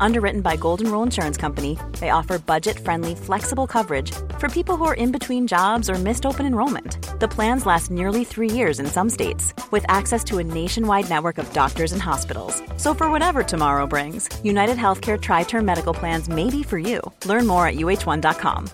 Underwritten by Golden Rule Insurance Company, they offer budget friendly, flexible coverage for people who are in between jobs or missed open enrollment. The plans last nearly three years in some states, with access to a nationwide network of doctors and hospitals. So, for whatever tomorrow brings, United Healthcare Tri Term Medical Plans may be for you. Learn more at uh1.com.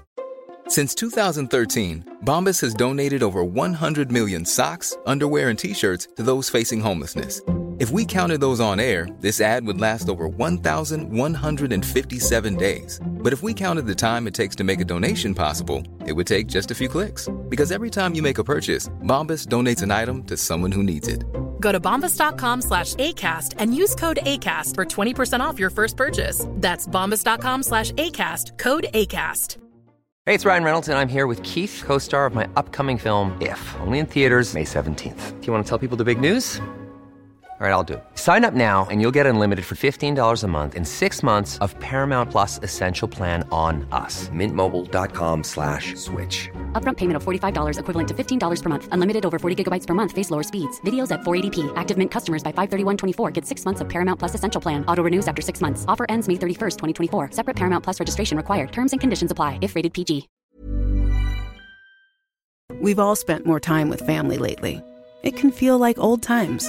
Since 2013, Bombas has donated over 100 million socks, underwear, and t shirts to those facing homelessness if we counted those on air, this ad would last over 1,157 days. But if we counted the time it takes to make a donation possible, it would take just a few clicks. Because every time you make a purchase, Bombas donates an item to someone who needs it. Go to bombas.com slash ACAST and use code ACAST for 20% off your first purchase. That's bombas.com slash ACAST, code ACAST. Hey, it's Ryan Reynolds, and I'm here with Keith, co star of my upcoming film, If, only in theaters, May 17th. Do you want to tell people the big news? All right, I'll do it. Sign up now and you'll get unlimited for $15 a month in six months of Paramount Plus Essential Plan on us. Mintmobile.com slash switch. Upfront payment of $45 equivalent to $15 per month. Unlimited over 40 gigabytes per month. Face lower speeds. Videos at 480p. Active Mint customers by 531.24 get six months of Paramount Plus Essential Plan. Auto renews after six months. Offer ends May 31st, 2024. Separate Paramount Plus registration required. Terms and conditions apply if rated PG. We've all spent more time with family lately. It can feel like old times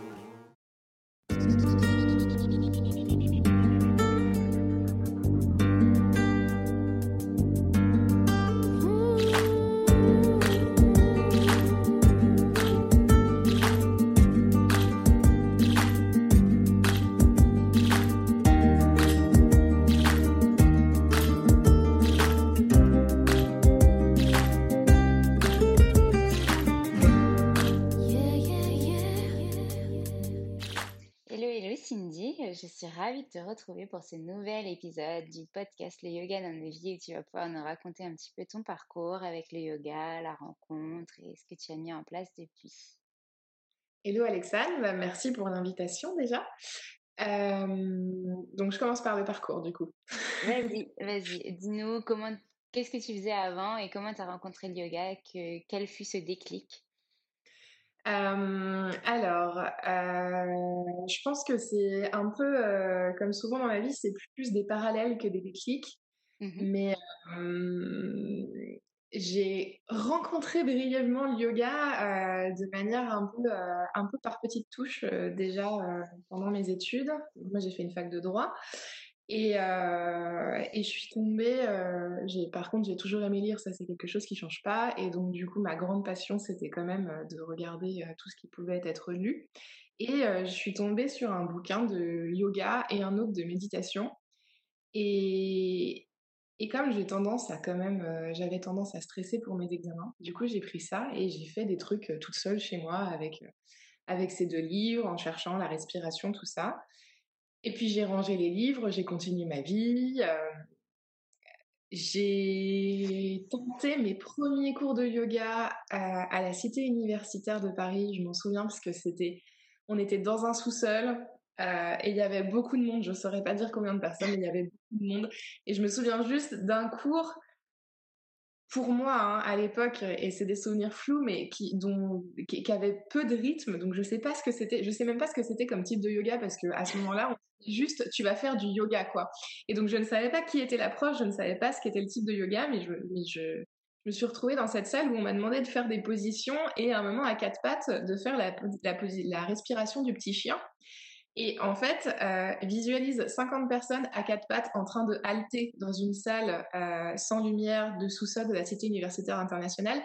Ce nouvel épisode du podcast Le Yoga dans nos vies où tu vas pouvoir nous raconter un petit peu ton parcours avec le yoga, la rencontre et ce que tu as mis en place depuis. Hello Alexandre, bah, merci pour l'invitation déjà. donc je commence par le parcours du coup. Vas-y, vas-y, dis-nous comment, qu'est-ce que tu faisais avant et comment tu as rencontré le yoga, que, quel fut ce déclic? Alors, je pense que c'est un peu comme souvent dans la vie, c'est plus des parallèles que des déclics. Mmh Mais j'ai rencontré brièvement le yoga de manière un peu, un peu par petites touches déjà pendant mes études. Moi, j'ai fait une fac de droit et, euh, et, je suis tombée. Euh, par contre, j'ai toujours aimé lire, ça c'est quelque chose qui change pas. Et donc, du coup, ma grande passion, c'était quand même euh, de regarder tout ce qui pouvait être lu. Et je suis tombée sur un bouquin de yoga et un autre de méditation. Et, comme j'avais tendance à stresser pour mes examens, du coup, j'ai pris ça et j'ai fait des trucs toute seule chez moi avec ces deux livres, en cherchant la respiration, tout ça. Et puis j'ai rangé les livres, j'ai continué ma vie. j'ai tenté mes premiers cours de yoga à, la cité universitaire de Paris. Je m'en souviens parce que c'était, on était dans un sous-sol et il y avait beaucoup de monde. Je ne saurais pas dire combien de personnes, mais il y avait beaucoup de monde. Et je me souviens juste d'un cours pour moi, hein, à l'époque, et c'est des souvenirs flous, mais qui, dont, qui, avaient peu de rythme, donc je sais pas ce que c'était, je sais même pas ce que c'était comme type de yoga, parce que à ce moment-là, on juste, tu vas faire du yoga, quoi. Et donc, je ne savais pas qui était la prof, je ne savais pas ce qu'était le type de yoga, mais je, je, je me suis retrouvée dans cette salle où on m'a demandé de faire des positions et à un moment à quatre pattes de faire la, la respiration du petit chien. Et en fait, euh, visualise 50 personnes à quatre pattes en train de halter dans une salle euh, sans lumière de sous-sol de la Cité universitaire internationale.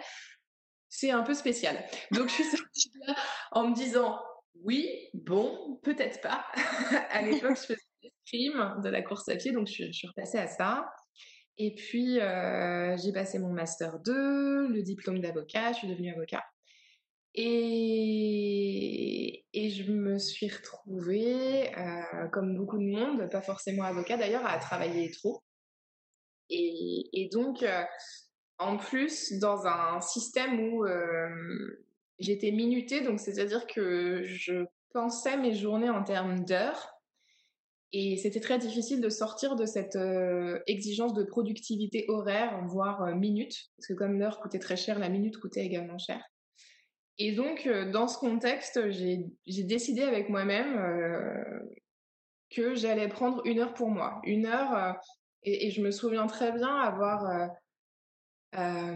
C'est un peu spécial. Donc je suis sortie là en me disant oui, bon, peut-être pas. à l'époque, je faisais des crimes de la course à pied, donc je, je suis repassée à ça. Et puis, euh, j'ai passé mon master 2, le diplôme d'avocat, je suis devenue avocat. Et, je me suis retrouvée, euh, comme beaucoup de monde, pas forcément avocat d'ailleurs, à travailler trop. Et, donc, euh, en plus, dans un système où euh, j'étais minutée, donc c'est-à-dire que je pensais mes journées en termes d'heures. Et c'était très difficile de sortir de cette exigence de productivité horaire, voire minute, parce que comme l'heure coûtait très cher, la minute coûtait également cher. Et donc, euh, dans ce contexte, j'ai décidé avec moi-même que j'allais prendre une heure pour moi. Une heure, et, et, je me souviens très bien avoir euh,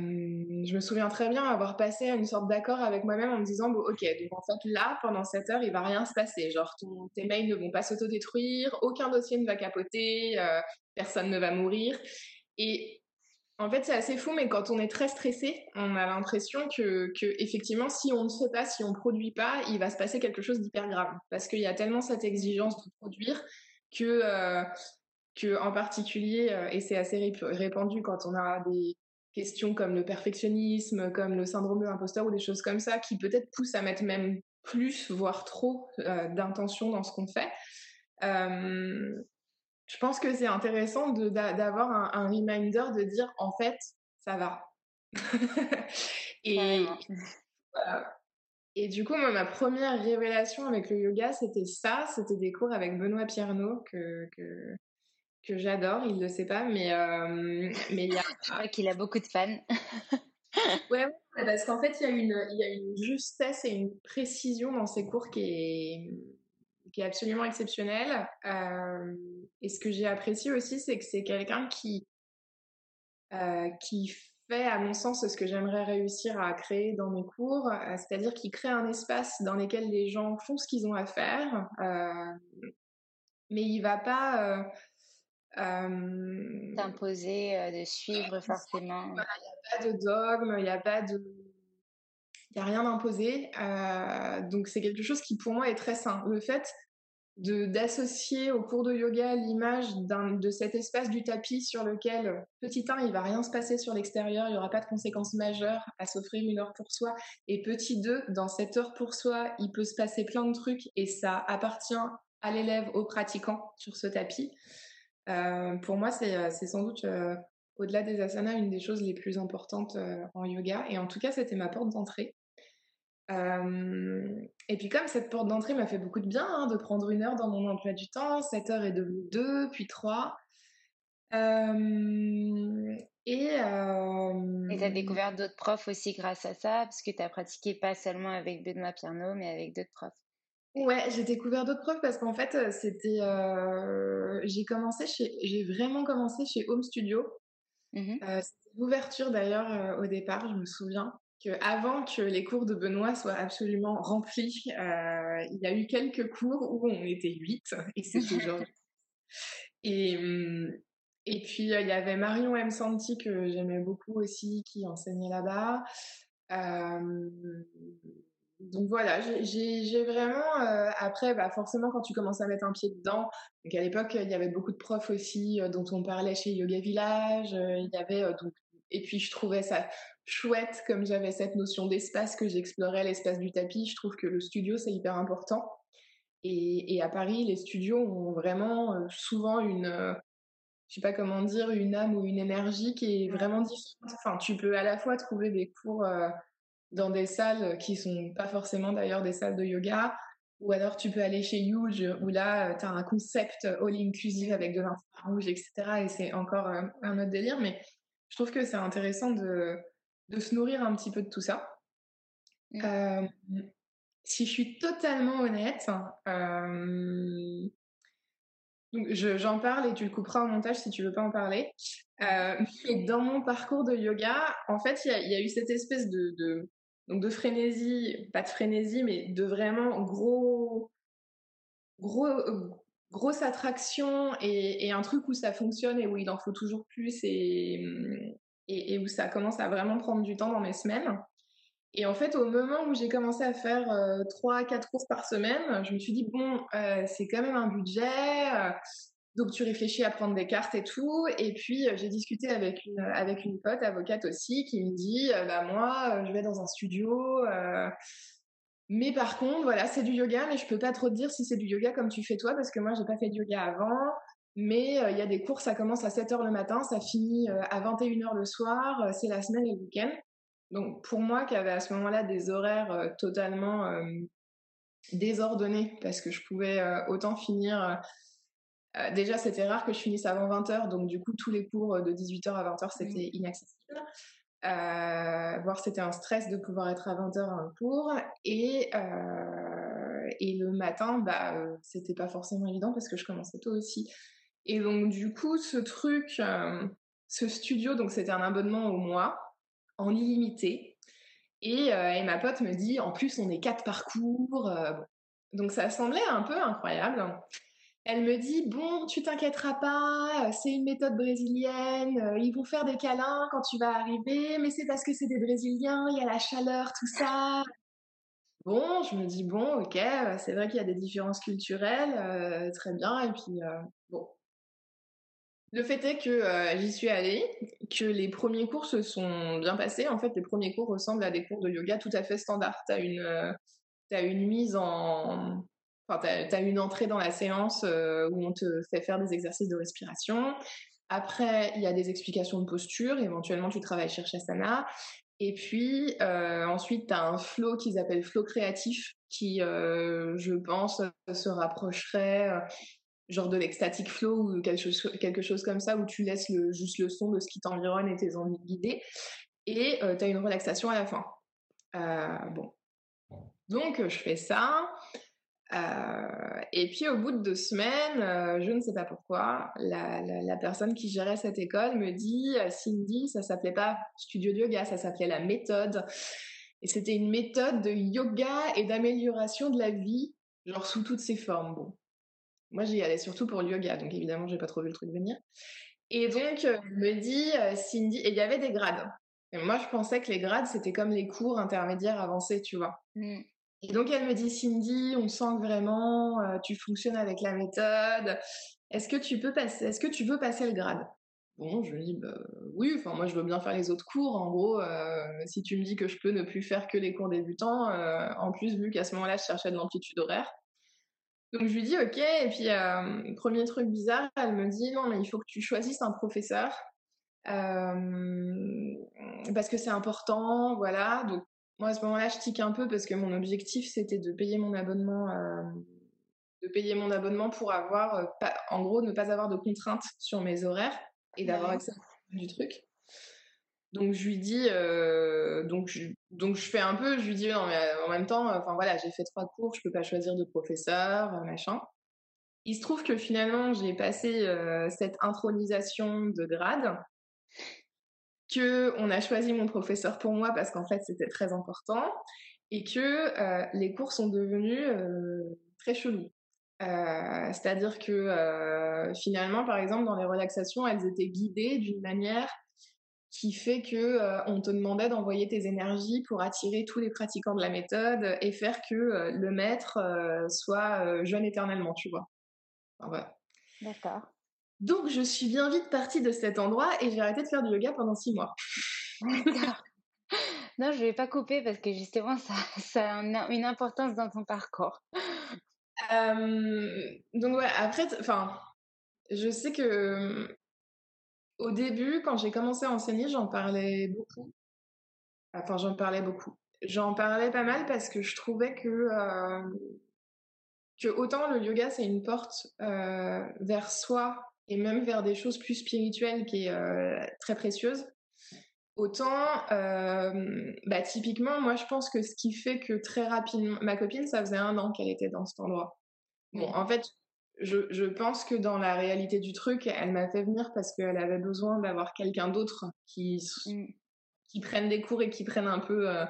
je me souviens très bien avoir passé une sorte d'accord avec moi-même en me disant bon ok donc en fait là pendant cette heure il va rien se passer genre tes mails ne vont pas s'autodétruire aucun dossier ne va capoter euh, personne ne va mourir et en fait c'est assez fou mais quand on est très stressé on a l'impression que, effectivement si on ne fait pas si on produit pas il va se passer quelque chose d'hyper grave parce qu'il y a tellement cette exigence de produire que euh, en particulier euh, et c'est assez répandu quand on a des questions comme le perfectionnisme, comme le syndrome de l'imposteur ou des choses comme ça qui peut-être poussent à mettre même plus, voire trop euh, d'intention dans ce qu'on fait. Je pense que c'est intéressant d'avoir un, un, reminder de dire en fait, ça va. et, et du coup, moi, ma première révélation avec le yoga, c'était ça, c'était des cours avec Benoît Pierno que, que, que j'adore, il le sait pas, mais euh, mais il y a. Je crois qu'il a beaucoup de fans. ouais, parce qu'en fait, il y a une il y a une justesse et une précision dans ses cours qui est qui est absolument exceptionnelle. Euh, et ce que j'ai apprécié aussi, c'est que c'est quelqu'un qui euh, qui fait, à mon sens, ce que j'aimerais réussir à créer dans mes cours, euh, c'est-à-dire qu'il crée un espace dans lequel les gens font ce qu'ils ont à faire, mais il va pas T'imposer, de suivre forcément. Il n'y a pas de dogme, il n'y a pas de. Il n'y a rien d'imposé. Euh, donc c'est quelque chose qui pour moi est très sain. Le fait d'associer au cours de yoga l'image de cet espace du tapis sur lequel petit 1 il va rien se passer sur l'extérieur il y aura pas de conséquences majeures à s'offrir une heure pour soi et petit 2 dans cette heure pour soi il peut se passer plein de trucs et ça appartient à l'élève au pratiquant sur ce tapis euh, pour moi, euh, c'est sans doute, euh, au-delà des asanas, une des choses les plus importantes en yoga. Et en tout cas, c'était ma porte d'entrée. Et puis comme cette porte d'entrée m'a fait beaucoup de bien hein, de prendre une heure dans mon emploi du temps, cette heure est devenue deux, puis trois. Euh, et tu as découvert d'autres profs aussi grâce à ça, parce que tu as pratiqué pas seulement avec Benoît Pierno, mais avec d'autres profs. Ouais, j'ai découvert d'autres profs parce qu'en fait, euh, c'était. Euh, j'ai commencé chez. J'ai vraiment commencé chez Home Studio. Mmh euh, c'était l'ouverture d'ailleurs euh, au départ, je me souviens que avant que les cours de Benoît soient absolument remplis, euh, il y a eu quelques cours où on était huit et c'était genre. et, mmh, et puis il y avait Marion M. Santi que j'aimais beaucoup aussi qui enseignait là-bas. Euh, donc voilà, j'ai vraiment euh, après bah forcément quand tu commences à mettre un pied dedans, donc à l'époque il y avait beaucoup de profs aussi euh, dont on parlait chez Yoga Village, euh, il y avait donc et puis je trouvais ça chouette comme j'avais cette notion d'espace que j'explorais l'espace du tapis, je trouve que le studio c'est hyper important. Et, et, à Paris, les studios ont vraiment souvent une je sais pas comment dire, une âme ou une énergie qui est vraiment différente. Enfin, tu peux à la fois trouver des cours dans des salles qui sont pas forcément d'ailleurs des salles de yoga. Ou alors tu peux aller chez Huge où là tu as un concept all inclusive avec de l'infrarouge, etc. Et c'est encore euh, un autre délire. Mais je trouve que c'est intéressant de, de se nourrir un petit peu de tout ça. Mmh. Euh, si je suis totalement honnête, euh, j'en parle et tu le couperas au montage si tu veux pas en parler. Euh, mais dans mon parcours de yoga, en fait, il y, a eu cette espèce de, de, donc de frénésie, pas de frénésie, mais de vraiment gros, gros, grosse attraction et, et, un truc où ça fonctionne et où il en faut toujours plus et, et, où ça commence à vraiment prendre du temps dans mes semaines. Et en fait, au moment où j'ai commencé à faire euh, 3 4 courses par semaine, je me suis dit, bon, euh, c'est quand même un budget, euh, donc tu réfléchis à prendre des cartes et tout. Et puis, j'ai discuté avec une, avec une pote, avocate aussi, qui me dit, bah moi, je vais dans un studio. mais par contre, voilà, c'est du yoga, mais je peux pas trop te dire si c'est du yoga comme tu fais toi, parce que moi, j'ai pas fait de yoga avant. Mais il y a des cours, ça commence à 7h le matin, ça finit à 21h le soir, c'est la semaine et le week-end. Donc pour moi qui avait à ce moment-là des horaires euh, totalement euh, désordonnés parce que je pouvais euh, autant finir déjà c'était rare que je finisse avant 20h donc du coup tous les cours de 18h à 20h c'était inaccessible. voire c'était un stress de pouvoir être à 20h à un cours et et le matin bah c'était pas forcément évident parce que je commençais tôt aussi. Et donc du coup ce truc ce studio donc c'était un abonnement au mois en illimité. Et, euh, ma pote me dit, en plus, on est quatre parcours. Euh, donc ça semblait un peu incroyable. Elle me dit, bon, tu t'inquiéteras pas, euh, c'est une méthode brésilienne, ils vont faire des câlins quand tu vas arriver, mais c'est parce que c'est des Brésiliens, il y a la chaleur, tout ça. Bon, je me dis, bon, ok, c'est vrai qu'il y a des différences culturelles, très bien, et puis, bon, le fait est que euh, j'y suis allée, que les premiers cours se sont bien passés. En fait, les premiers cours ressemblent à des cours de yoga tout à fait standard. Tu as une, euh, une mise en... Enfin, une entrée dans la séance euh, où on te fait faire des exercices de respiration. Après, il y a des explications de posture. Éventuellement, tu travailles sur Shasana. Et puis, ensuite, tu as un flow qu'ils appellent flow créatif qui, je pense, se rapprocherait genre de l'extatic flow ou quelque chose, quelque chose comme ça où tu laisses le, juste le son de ce qui t'environne et tes envies guidées et euh, tu as une relaxation à la fin. Euh, bon. Donc je fais ça. Euh, et puis au bout de deux semaines, je ne sais pas pourquoi, la, la, personne qui gérait cette école me dit Cindy, ça s'appelait pas studio de yoga, ça s'appelait la méthode. Et c'était une méthode de yoga et d'amélioration de la vie, genre sous toutes ses formes. Bon, moi, j'y allais surtout pour le yoga, donc évidemment, j'ai pas trop vu le truc venir. Et donc, euh, me dit euh, Cindy, et il y avait des grades. Et moi, je pensais que les grades, c'était comme les cours intermédiaires avancés, tu vois. Mmh. Et donc, elle me dit Cindy, on sent que vraiment euh, tu fonctionnes avec la méthode. Est-ce que tu peux passer, est-ce que tu veux passer le grade? Bon, je lui dis bah, oui. Enfin, moi, je veux bien faire les autres cours. En gros, si tu me dis que je peux ne plus faire que les cours débutants, en plus, vu qu'à ce moment-là, je cherchais de l'amplitude horaire, donc je lui dis ok, et puis euh, premier truc bizarre, elle me dit non mais il faut que tu choisisses un professeur euh, parce que c'est important, voilà. Donc moi à ce moment-là je tique un peu parce que mon objectif c'était de payer mon abonnement, euh, de payer mon abonnement pour avoir, en gros ne pas avoir de contraintes sur mes horaires et d'avoir accès du truc. Donc je lui dis, euh, donc je, donc je fais un peu, je lui dis non mais euh, en même temps, enfin voilà, j'ai fait trois cours, je peux pas choisir de professeur, euh, machin. Il se trouve que finalement j'ai passé cette intronisation de grade, que on a choisi mon professeur pour moi parce qu'en fait c'était très important et que les cours sont devenus très chelous. C'est-à-dire que finalement, par exemple, dans les relaxations, elles étaient guidées d'une manière qui fait que euh, on te demandait d'envoyer tes énergies pour attirer tous les pratiquants de la méthode et faire que euh, le maître euh, soit jeune éternellement, tu vois. voilà. D'accord. Donc je suis bien vite partie de cet endroit et j'ai arrêté de faire du yoga pendant six mois. D'accord. non, je vais pas couper parce que justement ça, ça a une importance dans ton parcours. donc ouais, après, enfin, je sais que au début, quand j'ai commencé à enseigner, j'en parlais beaucoup. Enfin, j'en parlais beaucoup. J'en parlais pas mal parce que je trouvais que, euh, que autant le yoga, c'est une porte euh, vers soi et même vers des choses plus spirituelles qui est euh, très précieuse. Autant, bah, typiquement, moi, je pense que ce qui fait que très rapidement, ma copine, ça faisait un an qu'elle était dans cet endroit. Bon, en fait, je, je, pense que dans la réalité du truc, elle m'a fait venir parce qu'elle avait besoin d'avoir quelqu'un d'autre qui, mmh. qui prenne des cours et qui prenne un peu. Euh,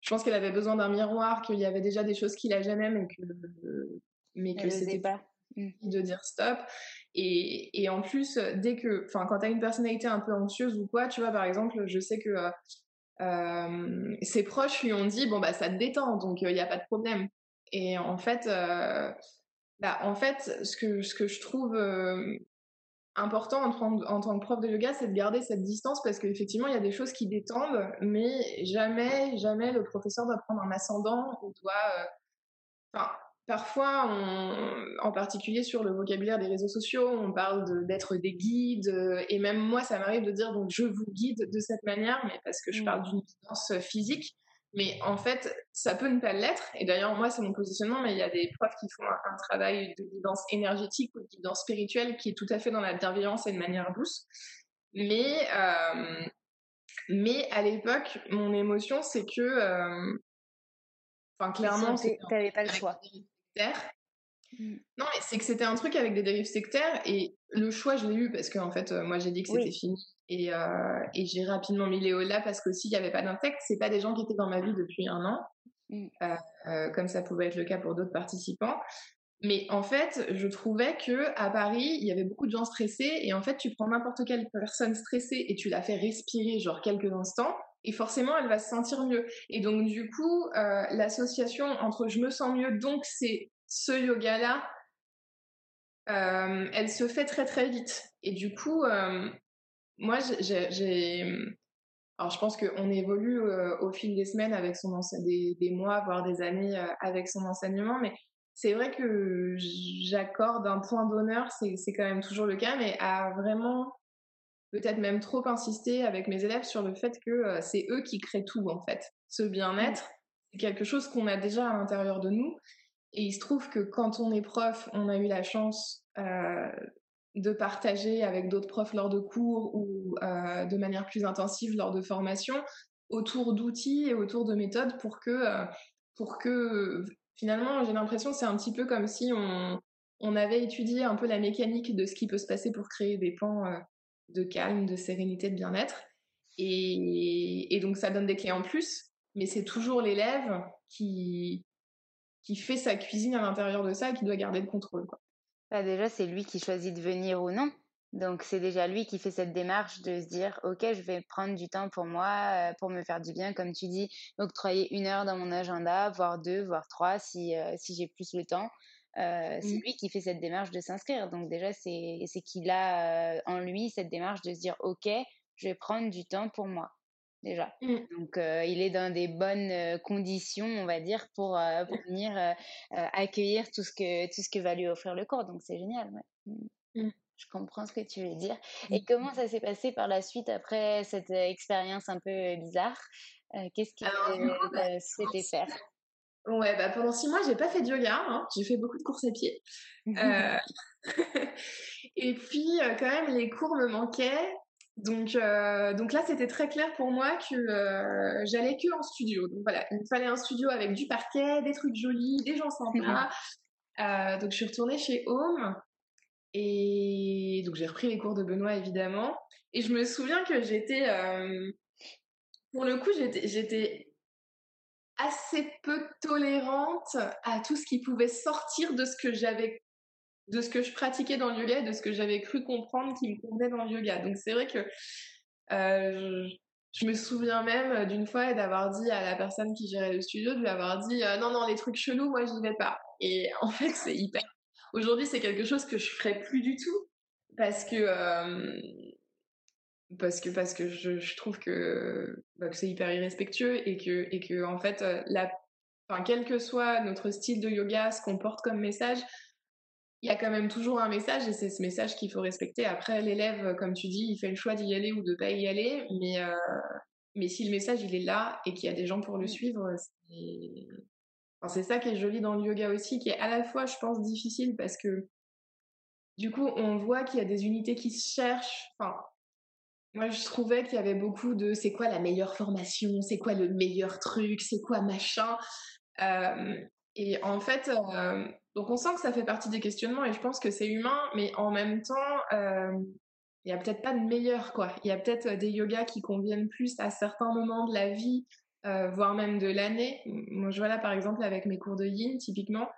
je pense qu'elle avait besoin d'un miroir, qu'il y avait déjà des choses qui la gênaient, mais que, mais que c'était pas mmh. de dire stop. Et, et, en plus, dès que, enfin, quand t'as une personnalité un peu anxieuse ou quoi, tu vois, par exemple, je sais que euh, euh ses proches lui ont dit, bon, bah, ça te détend, donc il n'y a pas de problème. Et en fait, bah, en fait, ce que, ce que je trouve euh, important en, en, tant que prof de yoga, c'est de garder cette distance parce qu'effectivement, il y a des choses qui détendent, mais jamais, jamais le professeur doit prendre un ascendant ou doit. Euh, enfin, parfois, on, en particulier sur le vocabulaire des réseaux sociaux, on parle d'être des guides, euh, et même moi, ça m'arrive de dire donc je vous guide de cette manière, mais parce que je mmh. parle d'une guidance physique. Mais en fait, ça peut ne pas l'être. Et d'ailleurs, moi, c'est mon positionnement, mais il y a des profs qui font un, travail de guidance énergétique ou de guidance spirituelle qui est tout à fait dans la bienveillance et de manière douce. Mais, euh, mais à l'époque, mon émotion, c'est que, euh, enfin, clairement, t'avais pas le choix. Mmh. Non, mais c'est que c'était un truc avec des dérives sectaires et le choix, je l'ai eu parce que en fait, euh, moi, j'ai dit que c'était fini et, euh, et j'ai rapidement mis Léo là parce qu'aussi, il n'y avait pas d'insectes. C'est pas des gens qui étaient dans ma vie depuis un an, mmh. euh, euh, comme ça pouvait être le cas pour d'autres participants. Mais en fait, je trouvais que à Paris, il y avait beaucoup de gens stressés et en fait, tu prends n'importe quelle personne stressée et tu la fais respirer genre quelques instants et forcément, elle va se sentir mieux. Et donc, du coup, l'association entre je me sens mieux, donc c'est ce yoga-là, euh, elle se fait très très vite. Et du coup, moi, j'ai. Alors, je pense qu'on évolue euh, au fil des semaines avec son des, des, mois, voire des années avec son enseignement, mais c'est vrai que j'accorde un point d'honneur, c'est quand même toujours le cas, mais à vraiment peut-être même trop insister avec mes élèves sur le fait que c'est eux qui créent tout en fait. Ce bien-être, c'est quelque chose qu'on a déjà à l'intérieur de nous. Et il se trouve que quand on est prof, on a eu la chance de partager avec d'autres profs lors de cours ou euh, de manière plus intensive lors de formation autour d'outils et autour de méthodes pour que, euh, pour que finalement, j'ai l'impression c'est un petit peu comme si on, on avait étudié un peu la mécanique de ce qui peut se passer pour créer des pans euh, de calme, de sérénité, de bien-être. Et donc ça donne des clés en plus, mais c'est toujours l'élève qui, qui fait sa cuisine à l'intérieur de ça et qui doit garder le contrôle. Quoi. Bah déjà, c'est lui qui choisit de venir ou non. Donc, c'est déjà lui qui fait cette démarche de se dire, OK, je vais prendre du temps pour moi, euh, pour me faire du bien, comme tu dis, octroyer une heure dans mon agenda, voire deux, voire trois, si, euh, si j'ai plus le temps. Euh, c'est mmh. lui qui fait cette démarche de s'inscrire. Donc, déjà, c'est qu'il a en lui cette démarche de se dire, OK, je vais prendre du temps pour moi déjà. Mmh. Donc, euh, il est dans des bonnes euh, conditions, on va dire, pour, euh, pour venir accueillir tout ce, que, tout ce que va lui offrir le cours. Donc, c'est génial. Mmh. Mmh. Je comprends ce que tu veux dire. Et comment ça s'est passé par la suite après cette expérience un peu bizarre? Qu'est-ce qui t'a souhaité faire? Ouais, bah pendant six mois, j'ai pas fait de yoga. Hein. J'ai fait beaucoup de courses à pied. et puis, quand même, les cours me manquaient. Donc, euh, donc là, c'était très clair pour moi que euh, j'allais que en studio. Donc voilà, il me fallait un studio avec du parquet, des trucs jolis, des gens sympas. Euh, donc je suis retournée chez Home et donc j'ai repris les cours de Benoît évidemment. Et je me souviens que j'étais, pour le coup, j'étais assez peu tolérante à tout ce qui pouvait sortir de ce que j'avais de ce que je pratiquais dans le yoga et de ce que j'avais cru comprendre qui me convenait dans le yoga. Donc c'est vrai que euh, je, me souviens même d'une fois d'avoir dit à la personne qui gérait le studio, de lui avoir dit euh, non, non, les trucs chelous, moi je n'y vais pas. Et en fait, c'est hyper. Aujourd'hui, c'est quelque chose que je ferais plus du tout parce que. Euh, parce que parce que je, trouve que, bah, que c'est hyper irrespectueux et que et que en fait la enfin quel que soit notre style de yoga ce qu'on porte comme message il y a quand même toujours un message et c'est ce message qu'il faut respecter. Après, l'élève, comme tu dis, il fait le choix d'y aller ou de pas y aller, mais, euh, mais si le message il est là et qu'il y a des gens pour le mmh. suivre, c'est enfin, ça qui est joli dans le yoga aussi, qui est à la fois, je pense, difficile parce que du coup, on voit qu'il y a des unités qui se cherchent. Enfin, moi, je trouvais qu'il y avait beaucoup de c'est quoi la meilleure formation, c'est quoi le meilleur truc, c'est quoi machin. Euh, Et en fait, donc on sent que ça fait partie des questionnements et je pense que c'est humain, mais en même temps, il n'y a peut-être pas de meilleur, quoi. Il y a peut-être des yogas qui conviennent plus à certains moments de la vie, voire même de l'année. Moi, je vois là, par exemple, avec mes cours de yin, typiquement,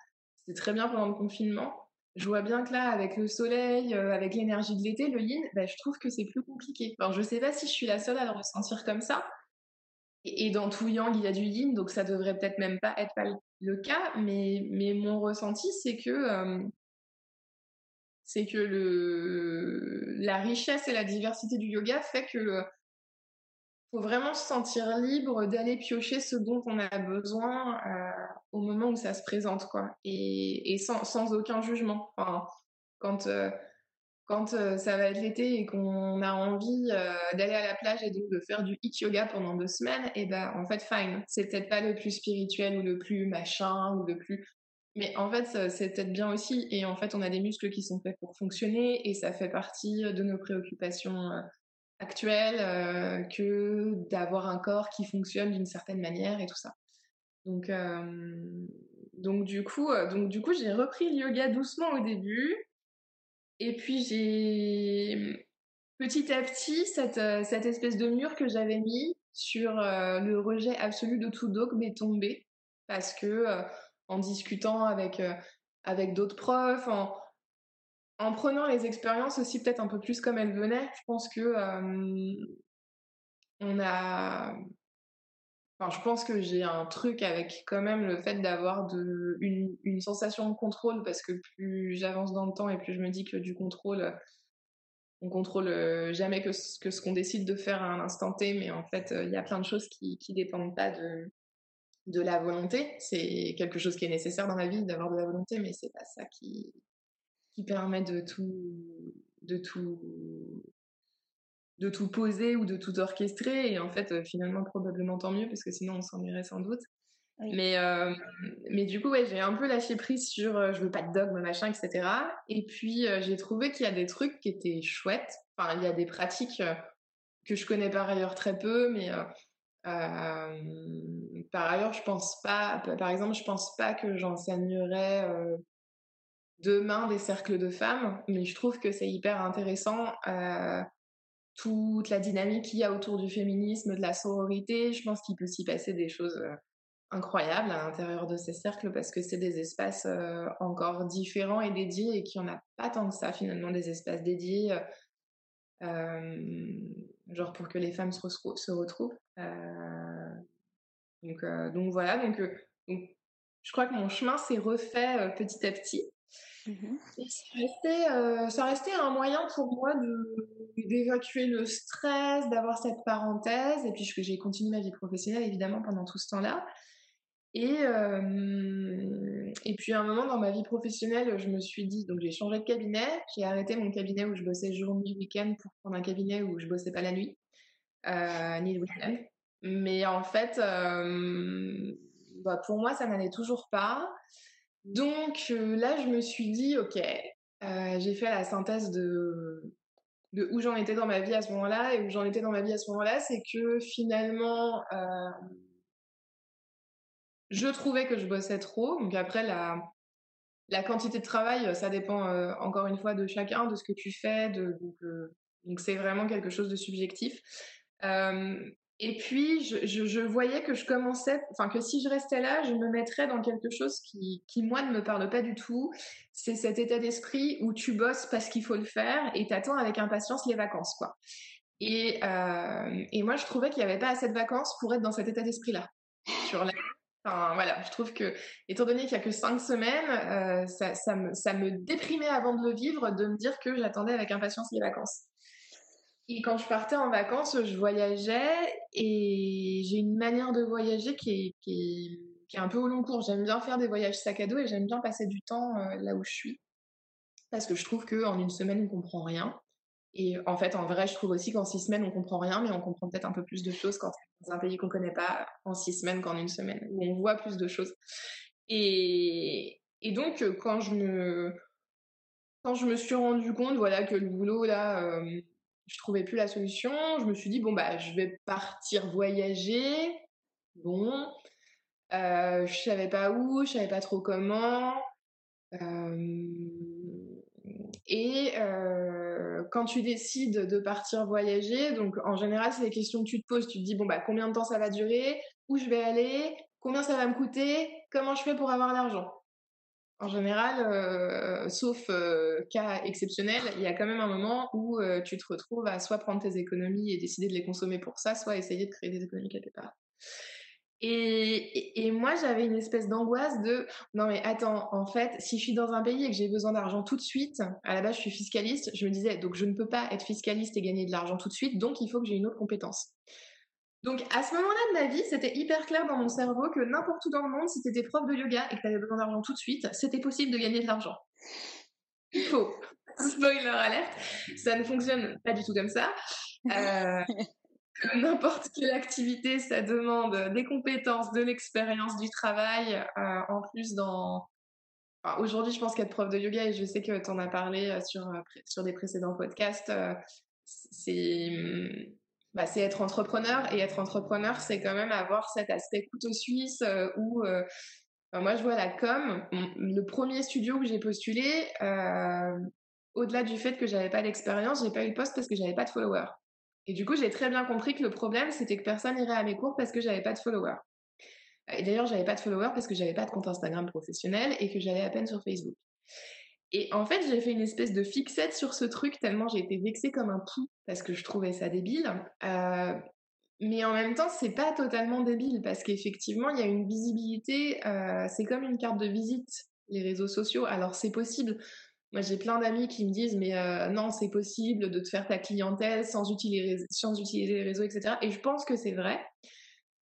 c'était très bien pendant le confinement. Je vois bien que là, avec le soleil, avec l'énergie de l'été, le yin, bah, je trouve que c'est plus compliqué. Alors, je sais pas si je suis la seule à le ressentir comme ça, et, dans tout yang, il y a du yin, donc ça devrait peut-être même pas être le cas, mais, mais mon ressenti, c'est que, euh, que le, la richesse et la diversité du yoga fait que euh, faut vraiment se sentir libre d'aller piocher ce dont on a besoin euh, au moment où ça se présente, quoi, et, sans, sans, aucun jugement. Quand quand euh, ça va être l'été et qu'on a envie euh, d'aller à la plage et de, faire du hit yoga pendant deux semaines, et eh ben en fait fine. C'est peut-être pas le plus spirituel ou le plus machin ou le plus, mais en fait c'est peut-être bien aussi. Et en fait on a des muscles qui sont faits pour fonctionner et ça fait partie de nos préoccupations euh, actuelles que d'avoir un corps qui fonctionne d'une certaine manière et tout ça. Donc donc du coup donc du coup j'ai repris le yoga doucement au début et puis j'ai petit à petit cette, euh, cette espèce de mur que j'avais mis sur euh, le rejet absolu de tout dogme est tombé. Parce que euh, en discutant avec avec d'autres profs, en, en prenant les expériences aussi peut-être un peu plus comme elles venaient, je pense que on a je pense que j'ai un truc avec quand même le fait d'avoir une, sensation de contrôle parce que plus j'avance dans le temps et plus je me dis que du contrôle, on contrôle euh, jamais que ce, qu'on décide de faire à un instant T, mais en fait, euh, il y a plein de choses qui, qui dépendent pas de, la volonté. C'est quelque chose qui est nécessaire dans la vie d'avoir de la volonté, mais c'est pas ça qui, permet de tout de tout poser ou de tout orchestrer. Et en fait, euh, finalement, probablement tant mieux, parce que sinon, on s'ennuierait sans doute. Mais, euh, mais du coup, ouais, j'ai un peu lâché prise sur euh, je veux pas de dogme, machin, etc. Et puis, j'ai trouvé qu'il y a des trucs qui étaient chouettes. Enfin, il y a des pratiques que je connais par ailleurs très peu, mais par ailleurs, je pense pas, par exemple, je pense pas que j'enseignerais demain des cercles de femmes, mais je trouve que c'est hyper intéressant toute la dynamique qu'il y a autour du féminisme, de la sororité. Je pense qu'il peut s'y passer des choses euh, incroyables à l'intérieur de ces cercles parce que c'est des espaces euh, encore différents et dédiés et qu'il n'y en a pas tant que ça finalement, des espaces dédiés, euh, genre pour que les femmes se, retrouvent. donc, voilà, donc je crois que mon chemin s'est refait petit à petit. Restait, euh, ça restait un moyen pour moi d'évacuer le stress, d'avoir cette parenthèse. Et puis j'ai continué ma vie professionnelle évidemment pendant tout ce temps-là. Et, euh, et puis à un moment dans ma vie professionnelle, je me suis dit, donc j'ai changé de cabinet, j'ai arrêté mon cabinet où je bossais jour, nuit, week-end pour prendre un cabinet où je bossais pas la nuit, euh, ni le week-end. Mais en fait, bah pour moi, ça n'allait toujours pas. Donc là, je me suis dit, ok, j'ai fait la synthèse de, où j'en étais dans ma vie à ce moment-là. Et où j'en étais dans ma vie à ce moment-là, c'est que finalement, je trouvais que je bossais trop. Donc après, la, quantité de travail, ça dépend encore une fois de chacun, de ce que tu fais. Donc c'est vraiment quelque chose de subjectif. Et puis, je, voyais que je commençais, enfin, que si je restais là, je me mettrais dans quelque chose qui, qui moi, ne me parle pas du tout. C'est cet état d'esprit où tu bosses parce qu'il faut le faire et t'attends avec impatience les vacances, quoi. Et, euh, et moi, je trouvais qu'il n'y avait pas assez de vacances pour être dans cet état d'esprit-là. Enfin, voilà, je trouve que, étant donné qu'il n'y a que cinq semaines, euh, ça, me, ça me déprimait avant de le vivre, de me dire que j'attendais avec impatience les vacances. Et quand je partais en vacances, je voyageais et j'ai une manière de voyager qui est, un peu au long cours. J'aime bien faire des voyages sac à dos et j'aime bien passer du temps euh, là où je suis. Parce que je trouve qu'en une semaine, on comprend rien. Et en fait, en vrai, je trouve aussi qu'en six semaines, on comprend rien, mais on comprend peut-être un peu plus de choses quand c'est dans un pays qu'on connaît pas en six semaines qu'en une semaine, où on voit plus de choses. Et, et donc, quand je me, quand je me suis rendu compte, voilà, que le boulot, là, euh, je trouvais plus la solution. Je me suis dit, bon, bah, je vais partir voyager. Bon. Euh, je savais pas où, je savais pas trop comment. et quand tu décides de partir voyager, donc en général, c'est des questions que tu te poses. Tu te dis, bon, bah, combien de temps ça va durer? Où je vais aller? Combien ça va me coûter? Comment je fais pour avoir l'argent? En général, euh, sauf euh, cas exceptionnel, il y a quand même un moment où euh, tu te retrouves à soit prendre tes économies et décider de les consommer pour ça, soit essayer de créer des économies quelque part. Et, et, moi, j'avais une espèce d'angoisse de non mais attends, en fait, si je suis dans un pays et que j'ai besoin d'argent tout de suite, à la base je suis fiscaliste, je me disais donc je ne peux pas être fiscaliste et gagner de l'argent tout de suite, donc il faut que j'ai une autre compétence. Donc à ce moment-là de ma vie, c'était hyper clair dans mon cerveau que n'importe où dans le monde, si tu étais prof de yoga et que tu avais besoin d'argent tout de suite, c'était possible de gagner de l'argent. Faux. Spoiler alerte, ça ne fonctionne pas du tout comme ça. Euh, n'importe quelle activité, ça demande des compétences, de l'expérience, du travail. Euh, en plus, dans aujourd'hui, je pense qu'être prof de yoga, et je sais que tu en as parlé euh, sur, sur des précédents podcasts, c'est bah, c'est être entrepreneur. Et être entrepreneur, c'est quand même avoir cet aspect couteau suisse euh, où euh, moi, je vois la com. Le premier studio que j'ai postulé, euh, au-delà du fait que j'avais pas d'expérience, j'ai pas eu le poste parce que j'avais pas de followers. Et du coup, j'ai très bien compris que le problème, c'était que personne irait à mes cours parce que j'avais pas de followers. Et d'ailleurs, j'avais pas de followers parce que j'avais pas de compte Instagram professionnel et que j'allais à peine sur Facebook. Et en fait, j'ai fait une espèce de fixette sur ce truc tellement j'ai été vexée comme un pou parce que je trouvais ça débile. Euh, mais en même temps, c'est pas totalement débile parce qu'effectivement, il y a une visibilité. Euh, c'est comme une carte de visite, les réseaux sociaux. Alors, c'est possible. Moi, j'ai plein d'amis qui me disent, mais euh, non, c'est possible de te faire ta clientèle sans utiliser, sans utiliser les réseaux, etc. Et je pense que c'est vrai.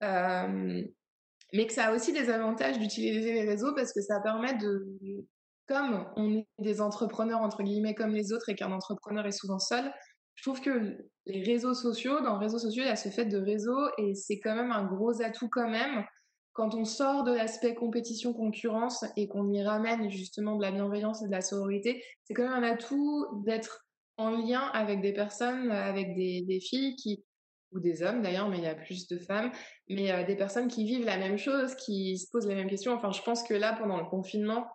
mais que ça a aussi des avantages d'utiliser les réseaux parce que ça permet de, comme on est des entrepreneurs entre guillemets comme les autres et qu'un entrepreneur est souvent seul, je trouve que les réseaux sociaux, dans les réseaux sociaux, il y a ce fait de réseau et c'est quand même un gros atout quand même quand on sort de l'aspect compétition-concurrence et qu'on y ramène justement de la bienveillance et de la sororité, c'est quand même un atout d'être en lien avec des personnes, avec des, filles qui, ou des hommes d'ailleurs, mais il y a plus de femmes, mais euh, des personnes qui vivent la même chose, qui se posent les mêmes questions. Enfin, je pense que là, pendant le confinement,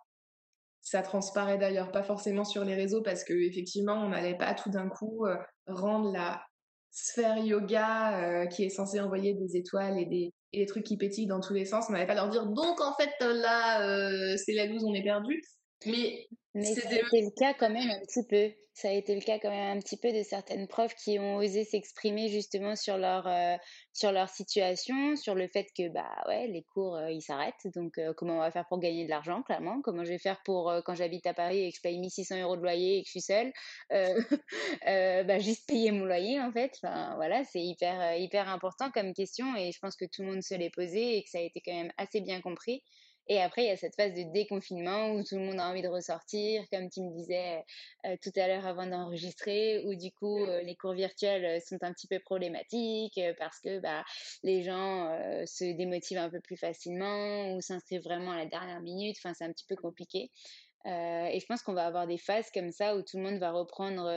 ça transparaît d'ailleurs pas forcément sur les réseaux parce que effectivement, on n'allait pas tout d'un coup euh, rendre la sphère yoga euh, qui est censée envoyer des étoiles et des, et des trucs qui pétillent dans tous les sens. On n'allait pas leur dire donc en fait là euh, c'est la loose, on est perdu. Mais, Mais ça a été le cas quand même un petit peu. Ça a été le cas quand même un petit peu de certaines profs qui ont osé s'exprimer justement sur leur, euh, sur leur situation, sur le fait que bah ouais, les cours euh, ils s'arrêtent. Donc euh, comment on va faire pour gagner de l'argent, clairement? Comment je vais faire pour quand j'habite à Paris et que je paye 1600 euros de loyer et que je suis seule bah, Juste payer mon loyer en fait? Enfin voilà, c'est hyper, hyper important comme question et je pense que tout le monde se l'est posé et que ça a été quand même assez bien compris. Et après, il y a cette phase de déconfinement où tout le monde a envie de ressortir, comme tu me disais euh, tout à l'heure avant d'enregistrer, où du coup, euh, les cours virtuels euh, sont un petit peu problématiques parce que bah, les gens se démotivent un peu plus facilement ou s'inscrivent vraiment à la dernière minute. Enfin, c'est un petit peu compliqué. et je pense qu'on va avoir des phases comme ça où tout le monde va reprendre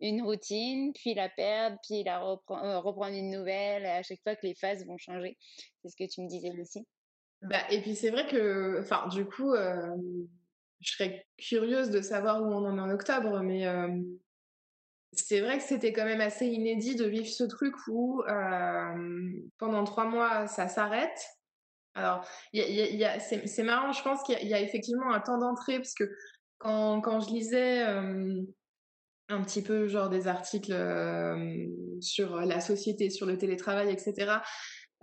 une routine, puis la perdre, puis la reprendre une nouvelle, à chaque fois que les phases vont changer. C'est ce que tu me disais aussi. Bah, et puis c'est vrai que, enfin, du coup, je serais curieuse de savoir où on en est en octobre, mais c'est vrai que c'était quand même assez inédit de vivre ce truc où pendant trois mois ça s'arrête. Alors, c'est marrant, je pense qu'il y, a effectivement un temps d'entrée parce que quand, quand je lisais un petit peu genre des articles sur la société, sur le télétravail, etc.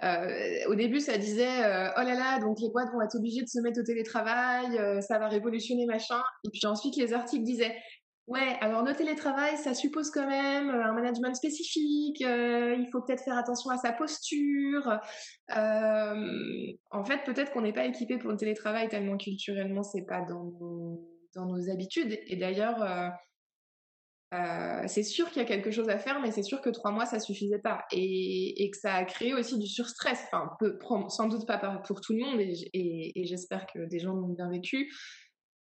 Euh, au début, ça disait euh, oh là là, donc les boîtes vont être obligées de se mettre au télétravail, euh, ça va révolutionner machin. Et puis ensuite, les articles disaient ouais, alors le télétravail, ça suppose quand même un management spécifique. il faut peut-être faire attention à sa posture. en fait, peut-être qu'on n'est pas équipé pour le télétravail tellement culturellement, c'est pas dans dans nos habitudes. Et d'ailleurs euh, c'est sûr qu'il y a quelque chose à faire, mais c'est sûr que trois mois, ça suffisait pas. Et, que ça a créé aussi du surstress. Enfin, peut, sans doute pas pour tout le monde, et, j'espère que des gens l'ont bien vécu.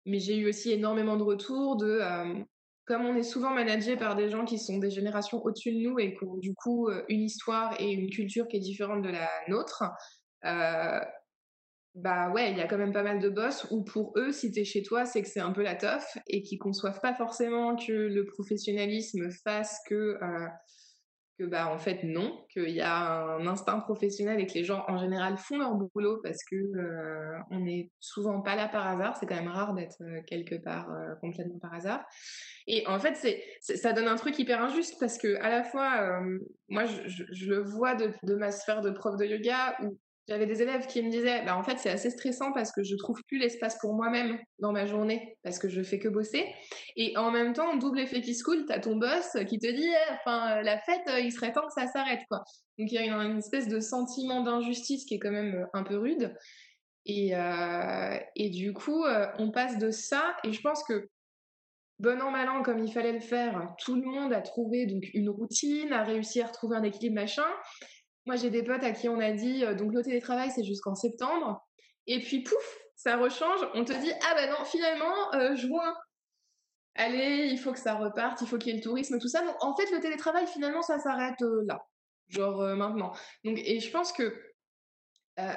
Mais j'ai eu aussi énormément de retours de... Euh, comme on est souvent managé par des gens qui sont des générations au-dessus de nous et qui ont du coup euh, une histoire et une culture qui est différente de la nôtre, bah ouais, il y a quand même pas mal de boss où pour eux, si t'es chez toi, c'est que c'est un peu la toffe et qui conçoivent pas forcément que le professionnalisme fasse que euh, que bah en fait non, qu'il y a un instinct professionnel et que les gens en général font leur boulot parce que euh, on n'est souvent pas là par hasard. C'est quand même rare d'être euh, quelque part complètement par hasard. Et en fait, c'est ça donne un truc hyper injuste parce que à la fois, moi je, le vois de, de ma sphère de prof de yoga où j'avais des élèves qui me disaient, bah en fait c'est assez stressant parce que je trouve plus l'espace pour moi-même dans ma journée parce que je fais que bosser. Et en même temps, double effet qui se coule, t'as ton boss qui te dit, eh, enfin la fête, il serait temps que ça s'arrête quoi. Donc il y a une, espèce de sentiment d'injustice qui est quand même euh, un peu rude. Et, euh, et du coup, euh, on passe de ça et je pense que bon an mal an comme il fallait le faire, tout le monde a trouvé donc une routine, a réussi à retrouver un équilibre machin. Moi, j'ai des potes à qui on a dit, euh, donc le télétravail, c'est jusqu'en septembre. Et puis, pouf, ça rechange. On te dit, ah ben non, finalement, euh, juin. Allez, il faut que ça reparte, il faut qu'il y ait le tourisme, tout ça. Donc, en fait, le télétravail, finalement, ça s'arrête euh, là. Genre maintenant. Donc, et je pense que,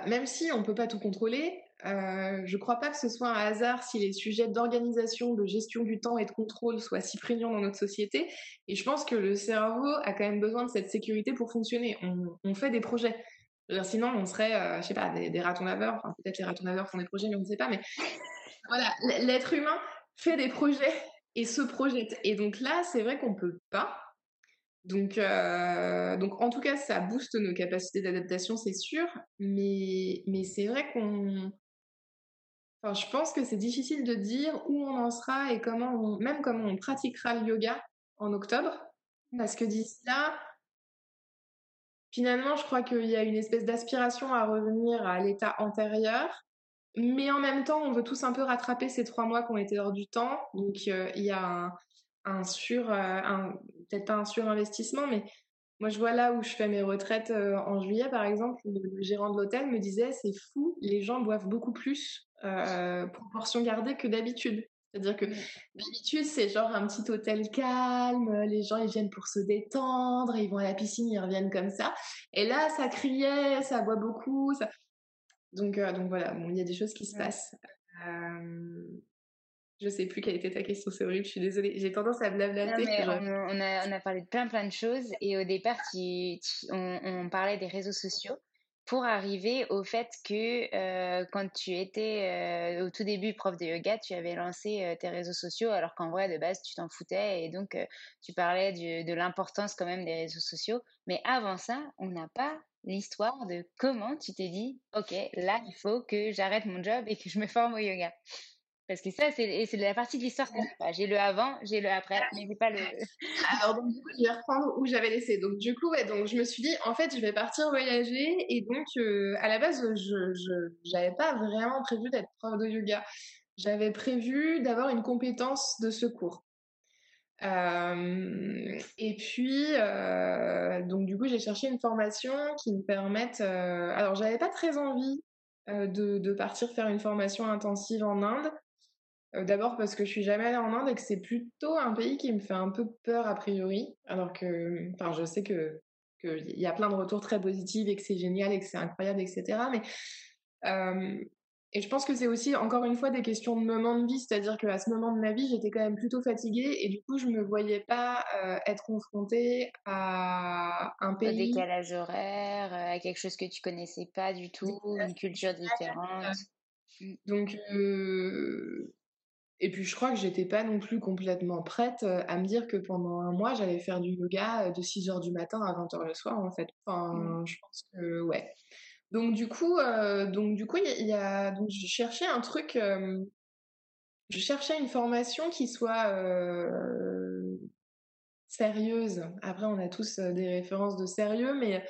même si on peut pas tout contrôler, euh, je ne crois pas que ce soit un hasard si les sujets d'organisation, de gestion du temps et de contrôle soient si prégnants dans notre société. Et je pense que le cerveau a quand même besoin de cette sécurité pour fonctionner. On, fait des projets. sinon, on serait, euh, je sais pas, des, ratons laveurs. Peut-être les ratons laveurs font des projets, mais on ne sait pas. Mais voilà, l'être humain fait des projets et se projette. Et donc là, c'est vrai qu'on peut pas. Donc, euh, donc, en tout cas, ça booste nos capacités d'adaptation, c'est sûr. Mais, mais c'est vrai qu'on je pense que c'est difficile de dire où on en sera et comment on, même comment on pratiquera le yoga en octobre. Parce que d'ici là, finalement, je crois qu'il y a une espèce d'aspiration à revenir à l'état antérieur. Mais en même temps, on veut tous un peu rattraper ces trois mois qui ont été hors du temps. Donc, euh, il y a un, sur, euh, peut-être pas un surinvestissement, mais moi, je vois là où je fais mes retraites euh, en juillet, par exemple, le, gérant de l'hôtel me disait c'est fou, les gens boivent beaucoup plus, euh, proportion gardée, que d'habitude. C'est-à-dire que d'habitude, c'est genre un petit hôtel calme, les gens ils viennent pour se détendre, ils vont à la piscine, ils reviennent comme ça. Et là, ça criait, ça boit beaucoup. Ça... Donc, euh, donc voilà, bon, il y a des choses qui se passent. Je sais plus quelle était ta question, c'est horrible, je suis désolée. J'ai tendance à blablater. on, a, on, a, parlé de plein plein de choses et au départ, on, parlait des réseaux sociaux pour arriver au fait que euh, quand tu étais euh, au tout début prof de yoga, tu avais lancé euh, tes réseaux sociaux alors qu'en vrai, de base, tu t'en foutais et donc tu parlais de l'importance quand même des réseaux sociaux. Mais avant ça, on n'a pas l'histoire de comment tu t'es dit, OK, là, il faut que j'arrête mon job et que je me forme au yoga. Parce que ça, c'est la partie de l'histoire J'ai le avant, j'ai le après, mais j'ai pas le. Alors, donc, du coup, je vais reprendre où j'avais laissé. Donc, du coup, ouais, donc, je me suis dit, en fait, je vais partir voyager. Et donc, euh, à la base, je n'avais pas vraiment prévu d'être prof de yoga. J'avais prévu d'avoir une compétence de secours. Euh, et puis, euh, donc, du coup, j'ai cherché une formation qui me permette. alors, j'avais pas très envie de, de, partir faire une formation intensive en Inde. Euh, d'abord parce que je suis jamais allée en Inde et que c'est plutôt un pays qui me fait un peu peur a priori, alors que, enfin, je sais que qu'il y a plein de retours très positifs et que c'est génial et que c'est incroyable, etc. Mais euh, et je pense que c'est aussi encore une fois des questions de moment de vie, c'est-à-dire qu'à ce moment de ma vie, j'étais quand même plutôt fatiguée et du coup, je me voyais pas euh, être confrontée à un pays. Un décalage horaire, à quelque chose que tu connaissais pas du tout, une culture différente. Donc, et puis je crois que j'étais pas non plus complètement prête euh, à me dire que pendant un mois j'allais faire du yoga euh, de 6h du matin à 20h le soir en fait. Enfin, mmh. je pense que ouais. Donc du coup, euh, donc du coup, il y, a, donc je cherchais un truc, je cherchais une formation qui soit sérieuse. Après, on a tous des références de sérieux, mais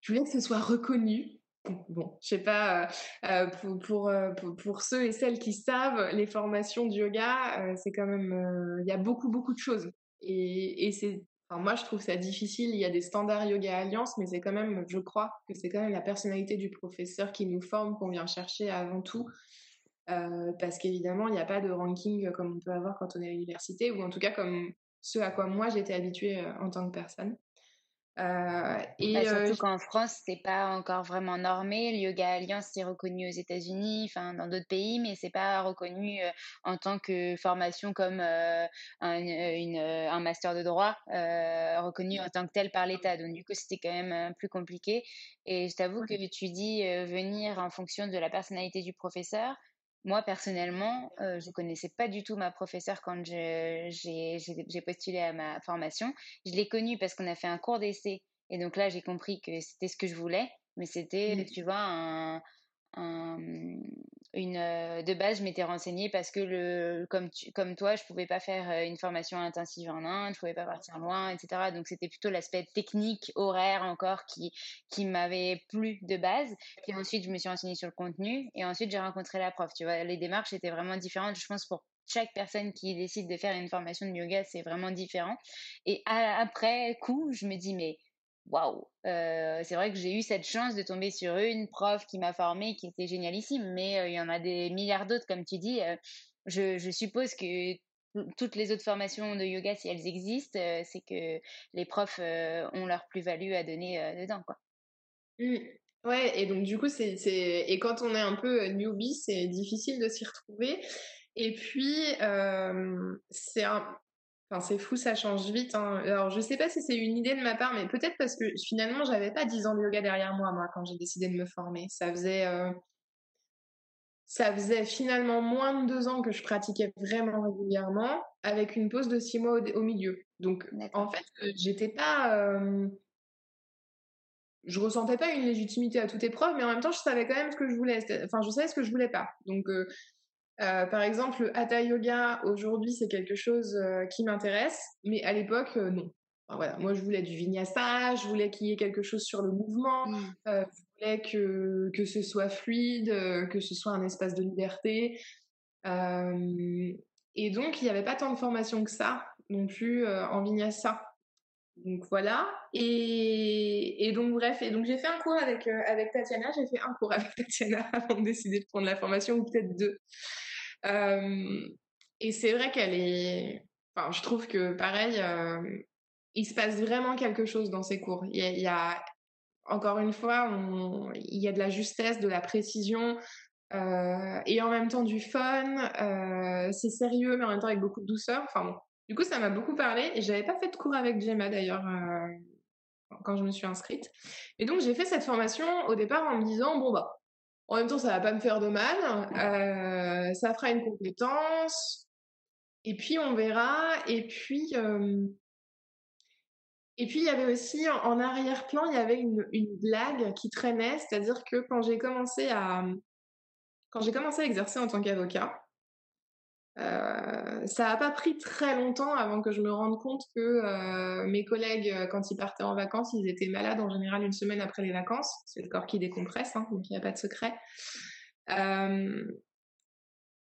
je voulais que ce soit reconnu bon, je sais pas, euh, euh, pour, euh, pour, pour, ceux et celles qui savent, les formations du yoga, c'est quand même, il y a beaucoup, beaucoup de choses. Et, et c'est, enfin, moi, je trouve ça difficile. Il y a des standards Yoga Alliance, mais c'est quand même, je crois que c'est quand même la personnalité du professeur qui nous forme qu'on vient chercher avant tout. parce qu'évidemment, il n'y a pas de ranking comme on peut avoir quand on est à l'université, ou en tout cas comme ce à quoi moi j'étais habituée en tant que personne. Euh, et bah, surtout qu'en France, c'est pas encore vraiment normé. Le Yoga Alliance, c'est reconnu aux États-Unis, enfin dans d'autres pays, mais c'est pas reconnu en tant que formation comme un, une, un, master de droit reconnu en tant que tel par l'État. Donc du coup, c'était quand même plus compliqué. Et je t'avoue que tu dis venir en fonction de la personnalité du professeur. Moi, personnellement, euh, je ne connaissais pas du tout ma professeure quand j'ai postulé à ma formation. Je l'ai connue parce qu'on a fait un cours d'essai. Et donc là, j'ai compris que c'était ce que je voulais. Mais c'était, mmh. tu vois, un, une, euh, de base, je m'étais renseignée parce que, le, comme, comme toi, je pouvais pas faire euh, une formation intensive en Inde, je pouvais pas partir loin, etc. Donc, c'était plutôt l'aspect technique, horaire encore, qui, qui m'avait plu de base. Puis ensuite, je me suis renseignée sur le contenu et ensuite, j'ai rencontré la prof. Tu vois, les démarches étaient vraiment différentes, je pense, pour chaque personne qui décide de faire une formation de yoga, c'est vraiment différent. Et après coup, je me dis, mais waouh, euh, c'est vrai que j'ai eu cette chance de tomber sur une prof qui m'a formée, qui était génialissime, mais euh, il y en a des milliards d'autres, comme tu dis. Euh, je, suppose que toutes les autres formations de yoga, si elles existent, c'est que les profs ont leur plus-value à donner dedans, quoi. Mmh. Ouais, et donc du coup, c'est, et quand on est un peu newbie, c'est difficile de s'y retrouver. Et puis, c'est un, c'est fou, ça change vite. Hein. Alors, je sais pas si c'est une idée de ma part, mais peut-être parce que finalement, j'avais pas 10 ans de yoga derrière moi, moi, quand j'ai décidé de me former. Ça faisait, euh, ça faisait finalement moins de deux ans que je pratiquais vraiment régulièrement, avec une pause de six mois au, milieu. Donc, en fait, euh, j'étais pas, euh, je ressentais pas une légitimité à toute épreuve, mais en même temps, je savais quand même ce que je voulais. Enfin, je savais ce que je voulais pas. Donc, euh, par exemple, le hatha yoga, aujourd'hui, c'est quelque chose euh, qui m'intéresse, mais à l'époque, euh, non. voilà, moi, je voulais du vinyasa, je voulais qu'il y ait quelque chose sur le mouvement, mmh. je voulais que, que ce soit fluide, que ce soit un espace de liberté. et donc, il n'y avait pas tant de formation que ça non plus en vinyasa. Donc voilà. Et, donc bref, et donc j'ai fait un cours avec avec Tatiana. J'ai fait un cours avec Tatiana avant de décider de prendre la formation, ou peut-être deux. Euh, et c'est vrai qu'elle est. Enfin, je trouve que pareil, euh, il se passe vraiment quelque chose dans ces cours. Il y a, encore une fois, il y a de la justesse, de la précision. Euh, et en même temps du fun, c'est sérieux mais en même temps avec beaucoup de douceur. Enfin bon, du coup ça m'a beaucoup parlé et j'avais pas fait de cours avec Gemma d'ailleurs quand je me suis inscrite. Et donc j'ai fait cette formation au départ en me disant bon bah en même temps, ça va pas me faire de mal. Euh, ça fera une compétence. Et puis, on verra. Et puis, euh, et puis, il y avait aussi en arrière-plan, il y avait une, une blague qui traînait. C'est-à-dire que quand j'ai commencé à, quand j'ai commencé à exercer en tant qu'avocat, euh, ça n'a pas pris très longtemps avant que je me rende compte que euh, mes collègues, euh, quand ils partaient en vacances, ils étaient malades en général une semaine après les vacances. C'est le corps qui décompresse, hein, donc il n'y a pas de secret.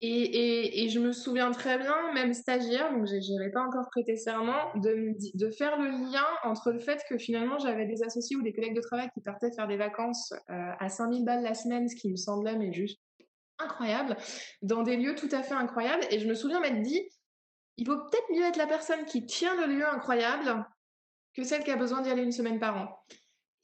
Et, je me souviens très bien, même stagiaire, donc n'avais pas encore prêté serment, de, de faire le lien entre le fait que finalement j'avais des associés ou des collègues de travail qui partaient faire des vacances à 5000 balles la semaine, ce qui me semblait mais juste incroyable, dans des lieux tout à fait incroyables. Et je me souviens m'être dit, il vaut peut-être mieux être la personne qui tient le lieu incroyable que celle qui a besoin d'y aller une semaine par an.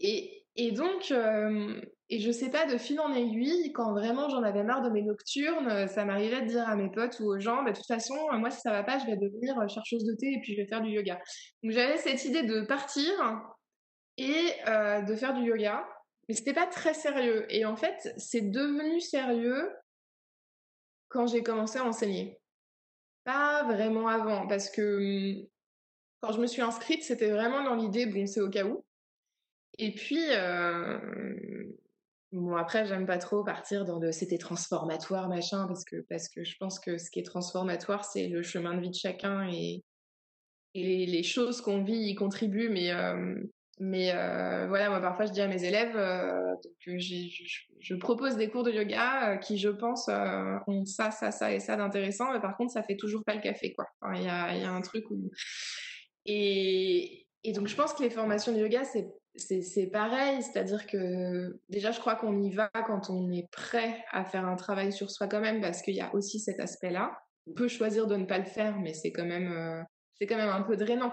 Et, et donc, euh, et je sais pas, de fil en aiguille, quand vraiment j'en avais marre de mes nocturnes, ça m'arrivait de dire à mes potes ou aux gens, bah, de toute façon, moi si ça va pas, je vais devenir chercheuse de thé et puis je vais faire du yoga. Donc j'avais cette idée de partir et euh, de faire du yoga, mais c'était pas très sérieux. Et en fait, c'est devenu sérieux quand j'ai commencé à enseigner. Pas vraiment avant, parce que hum, quand je me suis inscrite, c'était vraiment dans l'idée, bon, c'est au cas où. Et puis, euh, bon, après, j'aime pas trop partir dans de c'était transformatoire, machin, parce que, parce que je pense que ce qui est transformatoire, c'est le chemin de vie de chacun et, et les, choses qu'on vit y contribuent, mais euh, mais euh, voilà, moi parfois je dis à mes élèves, euh, donc, je, propose des cours de yoga euh, qui, je pense, ont ça, ça, ça et ça d'intéressant, mais par contre ça fait toujours pas le café, quoi. Il y, a, y, a, un truc où et, et donc je pense que les formations de yoga c'est c'est pareil, c'est-à-dire que déjà je crois qu'on y va quand on est prêt à faire un travail sur soi quand même, parce qu'il y a aussi cet aspect-là. On peut choisir de ne pas le faire, mais c'est quand même c'est quand même un peu drainant.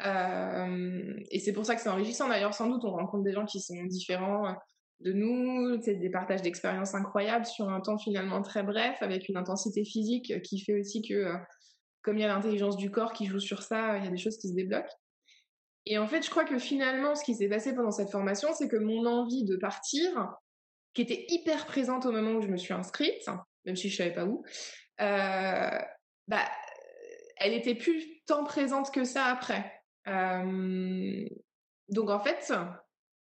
Et c'est pour ça que c'est enrichissant. D'ailleurs, sans doute, on rencontre des gens qui sont différents de nous. C'est des partages d'expériences incroyables sur un temps finalement très bref, avec une intensité physique qui fait aussi que, comme il y a l'intelligence du corps qui joue sur ça, il y a des choses qui se débloquent. Et en fait, je crois que finalement, ce qui s'est passé pendant cette formation, c'est que mon envie de partir, qui était hyper présente au moment où je me suis inscrite, même si je savais pas où, euh, bah, elle était plus tant présente que ça après. Donc en fait,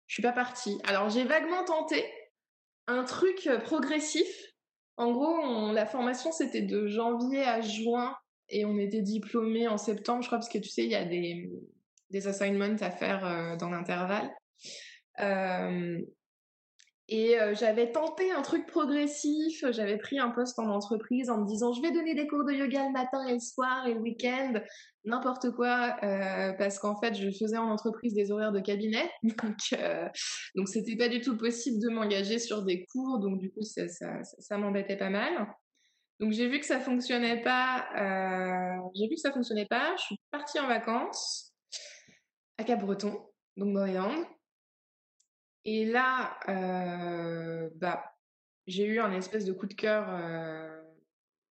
je suis pas partie. Alors j'ai vaguement tenté un truc progressif. En gros, la formation c'était de janvier à juin et on était diplômés en septembre, je crois, parce que tu sais, il y a des, des assignments à faire dans l'intervalle. Et euh, j'avais tenté un truc progressif, j'avais pris un poste en entreprise en me disant je vais donner des cours de yoga le matin et le soir et le week-end, n'importe quoi, parce qu'en fait je faisais en entreprise des horaires de cabinet, donc donc c'était pas du tout possible de m'engager sur des cours, donc du coup ça, m'embêtait pas mal. Donc j'ai vu que ça fonctionnait pas, j'ai vu que ça fonctionnait pas, je suis partie en vacances à Cap-Breton, donc dans les Landes. Et là, euh, bah, j'ai eu un espèce de coup de cœur euh,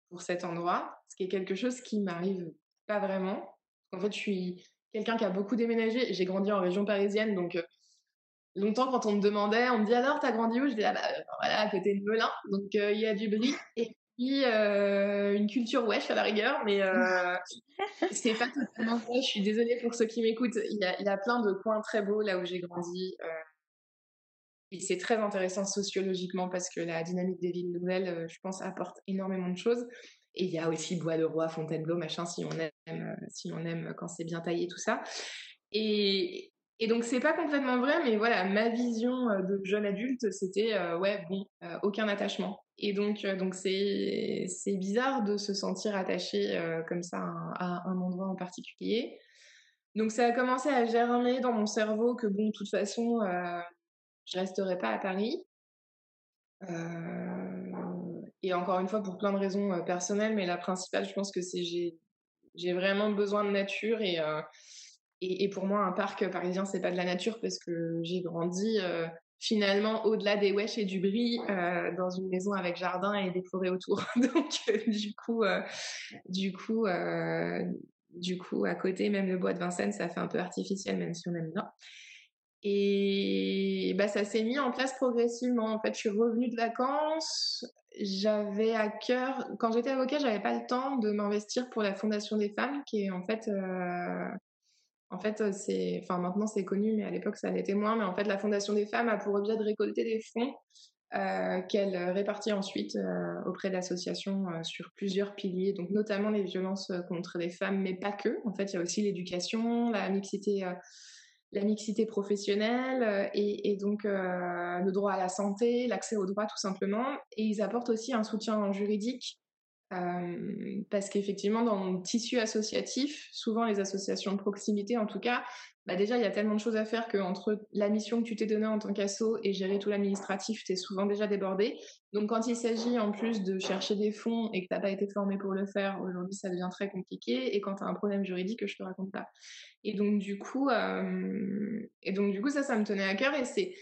pour cet endroit, ce qui est quelque chose qui m'arrive pas vraiment. En fait, je suis quelqu'un qui a beaucoup déménagé. J'ai grandi en région parisienne, donc euh, longtemps quand on me demandait, on me dit alors t'as grandi où? Je dis ah bah voilà à côté de Melun, donc il y a du bris. Et euh, une culture wesh à la rigueur, mais c'est pas totalement vrai. Je suis désolée pour ceux qui m'écoutent. Il y, y a plein de coins très beaux là où j'ai grandi. Euh, et c'est très intéressant sociologiquement parce que la dynamique des villes nouvelles, euh, je pense, apporte énormément de choses. Et il y a aussi Bois de Roi, Fontainebleau, machin, si on aime, si on aime quand c'est bien taillé, tout ça. Et, et donc c'est pas complètement vrai, mais voilà, ma vision de jeune adulte, c'était ouais bon, aucun attachement. Et donc, euh, donc c'est, c'est bizarre de se sentir attaché euh, comme ça à, un endroit en particulier. Donc, ça a commencé à germer dans mon cerveau que, bon, de toute façon, euh, je resterai pas à Paris. Euh, et encore une fois, pour plein de raisons euh, personnelles, mais la principale, je pense que c'est j'ai, j'ai vraiment besoin de nature et, et, et, pour moi, un parc parisien, c'est pas de la nature parce que j'ai grandi finalement au-delà des wesh et du bris euh, dans une maison avec jardin et des forêts autour. Donc euh, du coup, euh, du coup, euh, du coup, à côté même le bois de Vincennes, ça fait un peu artificiel même si on aime bien. Et bah ça s'est mis en place progressivement. En fait, je suis revenue de vacances. J'avais à cœur, quand j'étais avocat, j'avais pas le temps de m'investir pour la Fondation des femmes, qui est en fait en fait, euh, c'est, enfin maintenant c'est connu, mais à l'époque ça l'était moins. Mais en fait, la Fondation des femmes a pour objet de récolter des fonds euh, qu'elle répartit ensuite euh, auprès d'associations euh, sur plusieurs piliers, donc notamment les violences euh, contre les femmes, mais pas que. En fait, il y a aussi l'éducation, la mixité, euh, la mixité professionnelle et, et, donc le droit à la santé, l'accès aux droits tout simplement. Et ils apportent aussi un soutien juridique parce qu'effectivement, dans mon tissu associatif, souvent les associations de proximité, en tout cas, bah déjà, il y a tellement de choses à faire qu'entre la mission que tu t'es donnée en tant qu'asso et gérer tout l'administratif, tu es souvent déjà débordé. Donc, quand il s'agit en plus de chercher des fonds et que tu pas été formé pour le faire, aujourd'hui, ça devient très compliqué. Et quand tu as un problème juridique, je te raconte pas. Et donc, du coup, et donc, du coup, ça, ça me tenait à cœur et c'est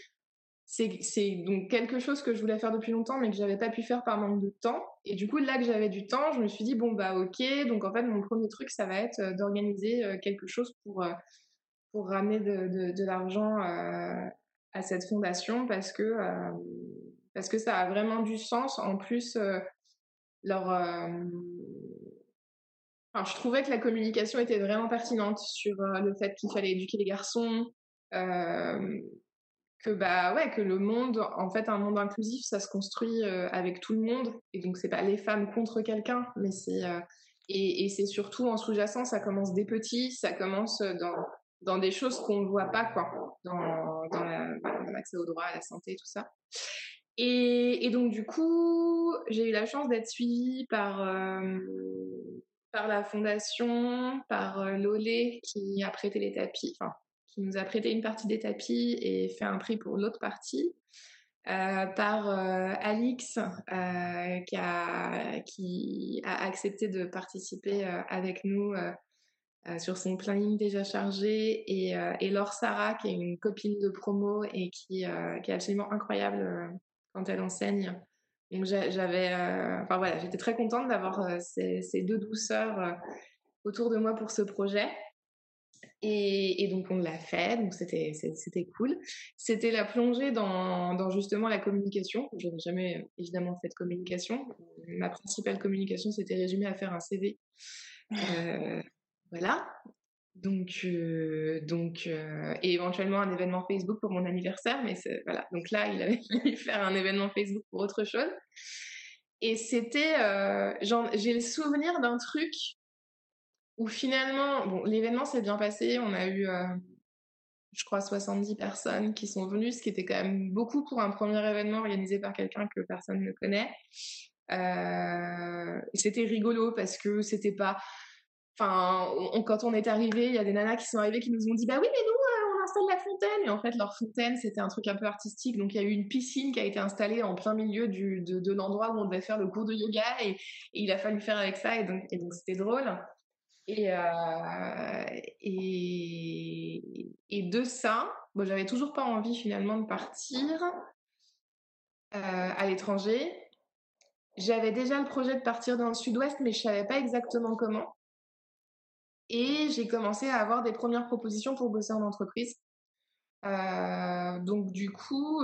c'est donc quelque chose que je voulais faire depuis longtemps mais que j'avais pas pu faire par manque de temps. Et du coup là que j'avais du temps je me suis dit bon bah ok. Donc en fait mon premier truc ça va être euh, d'organiser euh, quelque chose pour euh, pour ramener de, de, l'argent à cette fondation parce que parce que ça a vraiment du sens. En plus leur je trouvais que la communication était vraiment pertinente sur le fait qu'il fallait éduquer les garçons que bah ouais que le monde en fait un monde inclusif ça se construit euh, avec tout le monde. Et donc c'est pas les femmes contre quelqu'un mais c'est euh, et, c'est surtout en sous-jacent ça commence des petits ça commence dans dans des choses qu'on ne voit pas quoi dans l'accès au droit à la santé tout ça. Et, donc du coup j'ai eu la chance d'être suivie par euh, par la fondation par Lolé qui a prêté les tapis enfin qui nous a prêté une partie des tapis et fait un prix pour l'autre partie. Euh, par euh, Alix euh, qui, a, accepté de participer avec nous sur son planning déjà chargé et, Laure Sarah qui est une copine de promo et qui, est absolument incroyable quand elle enseigne. Donc j'avais, enfin voilà, j'étais très contente d'avoir ces, deux douceurs autour de moi pour ce projet. Et, donc on l'a fait, donc c'était c'était cool. C'était la plongée dans, dans, justement la communication. Je n'ai jamais évidemment fait de communication. Ma principale communication s'était résumée à faire un CV. Euh, voilà. Donc euh, donc euh, et éventuellement un événement Facebook pour mon anniversaire, mais voilà. Donc là il avait fallu faire un événement Facebook pour autre chose. Et c'était, j'ai le souvenir d'un truc où finalement, bon, l'événement s'est bien passé. On a eu, euh, je crois, 70 personnes qui sont venues, ce qui était quand même beaucoup pour un premier événement organisé par quelqu'un que personne ne connaît. Euh, c'était rigolo parce que c'était pas. Enfin, quand on est arrivé, il y a des nanas qui sont arrivées qui nous ont dit Bah oui, mais nous, euh, on installe la fontaine. Et en fait, leur fontaine, c'était un truc un peu artistique. Donc, il y a eu une piscine qui a été installée en plein milieu de, l'endroit où on devait faire le cours de yoga. Et, il a fallu faire avec ça. Et donc c'était drôle. Et, euh, et, et, de ça, bon, j'avais toujours pas envie finalement de partir euh, à l'étranger. J'avais déjà le projet de partir dans le sud-ouest, mais je savais pas exactement comment. Et j'ai commencé à avoir des premières propositions pour bosser en entreprise. Euh, donc du coup,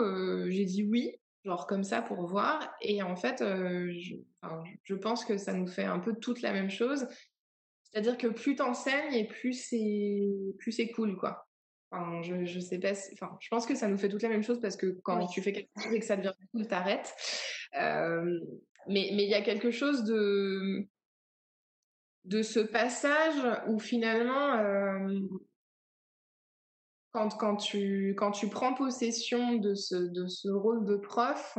j'ai dit oui, genre comme ça pour voir. Et en fait, je, je, pense que ça nous fait un peu toute la même chose. C'est-à-dire que plus t'enseignes et plus c'est plus c'est cool quoi. Enfin, je, je sais pas, enfin, je pense que ça nous fait toute la même chose parce que quand tu fais quelque chose et que ça devient cool, t'arrêtes. Euh, mais mais il y a quelque chose de de ce passage où finalement euh, quand quand tu quand tu prends possession de ce de ce rôle de prof,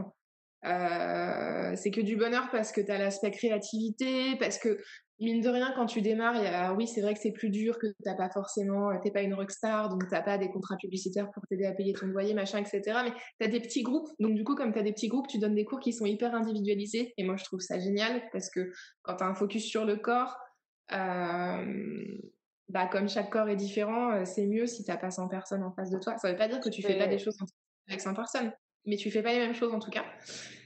euh, c'est que du bonheur parce que tu as l'aspect créativité, parce que mine de rien, quand tu démarres, y a, oui, c'est vrai que c'est plus dur, que t'as pas forcément, t'es pas une rockstar, donc t'as pas des contrats publicitaires pour t'aider à payer ton loyer, machin, etc. Mais tu as des petits groupes. Donc, du coup, comme tu as des petits groupes, tu donnes des cours qui sont hyper individualisés. Et moi, je trouve ça génial parce que quand tu as un focus sur le corps, euh, bah, comme chaque corps est différent, euh, c'est mieux si t'as pas 100 personnes en face de toi. Ça veut pas dire que tu fais pas des choses avec 100 personnes, mais tu fais pas les mêmes choses en tout cas.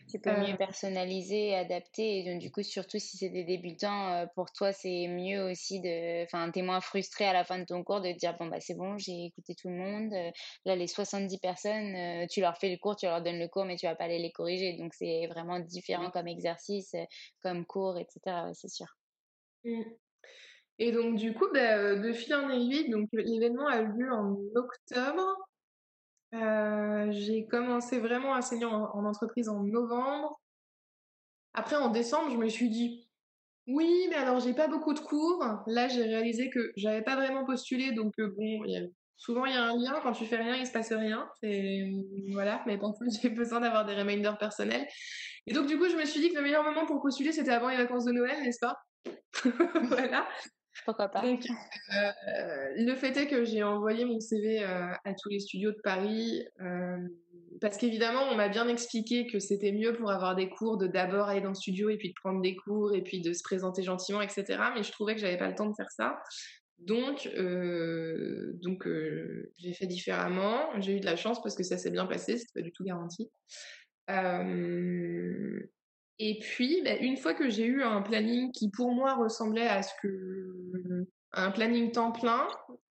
Tu peux mieux personnaliser, adapter. Et donc, du coup, surtout si c'est des débutants, euh, pour toi, c'est mieux aussi de. Enfin, t'es moins frustré à la fin de ton cours de te dire bon, bah, c'est bon, j'ai écouté tout le monde. Euh, là, les 70 personnes, euh, tu leur fais le cours, tu leur donnes le cours, mais tu vas pas aller les corriger. Donc, c'est vraiment différent comme exercice, comme cours, etc. c'est sûr. Mmh. Et donc, du coup, bah, de fil en aiguille, donc l'événement a eu lieu en octobre. Euh, j'ai commencé vraiment à enseigner en, entreprise en novembre. Après, en décembre, je me suis dit, oui, mais alors j'ai pas beaucoup de cours. Là, j'ai réalisé que j'avais pas vraiment postulé, donc euh, bon, souvent il y a un lien. Quand tu fais rien, il se passe rien. Et voilà, mais parfois j'ai besoin d'avoir des reminders personnels. Et donc du coup, je me suis dit que le meilleur moment pour postuler, c'était avant les vacances de Noël, n'est-ce pas? Voilà. Pourquoi pas? Donc, euh, le fait est que j'ai envoyé mon CV euh, à tous les studios de Paris euh, parce qu'évidemment, on m'a bien expliqué que c'était mieux pour avoir des cours de d'abord aller dans le studio et puis de prendre des cours et puis de se présenter gentiment, etc. Mais je trouvais que j'avais pas le temps de faire ça. Donc, donc j'ai fait différemment. J'ai eu de la chance parce que ça s'est bien passé, c'est pas du tout garanti. Et puis, bah, une fois que j'ai eu un planning qui pour moi ressemblait à ce que un planning temps plein,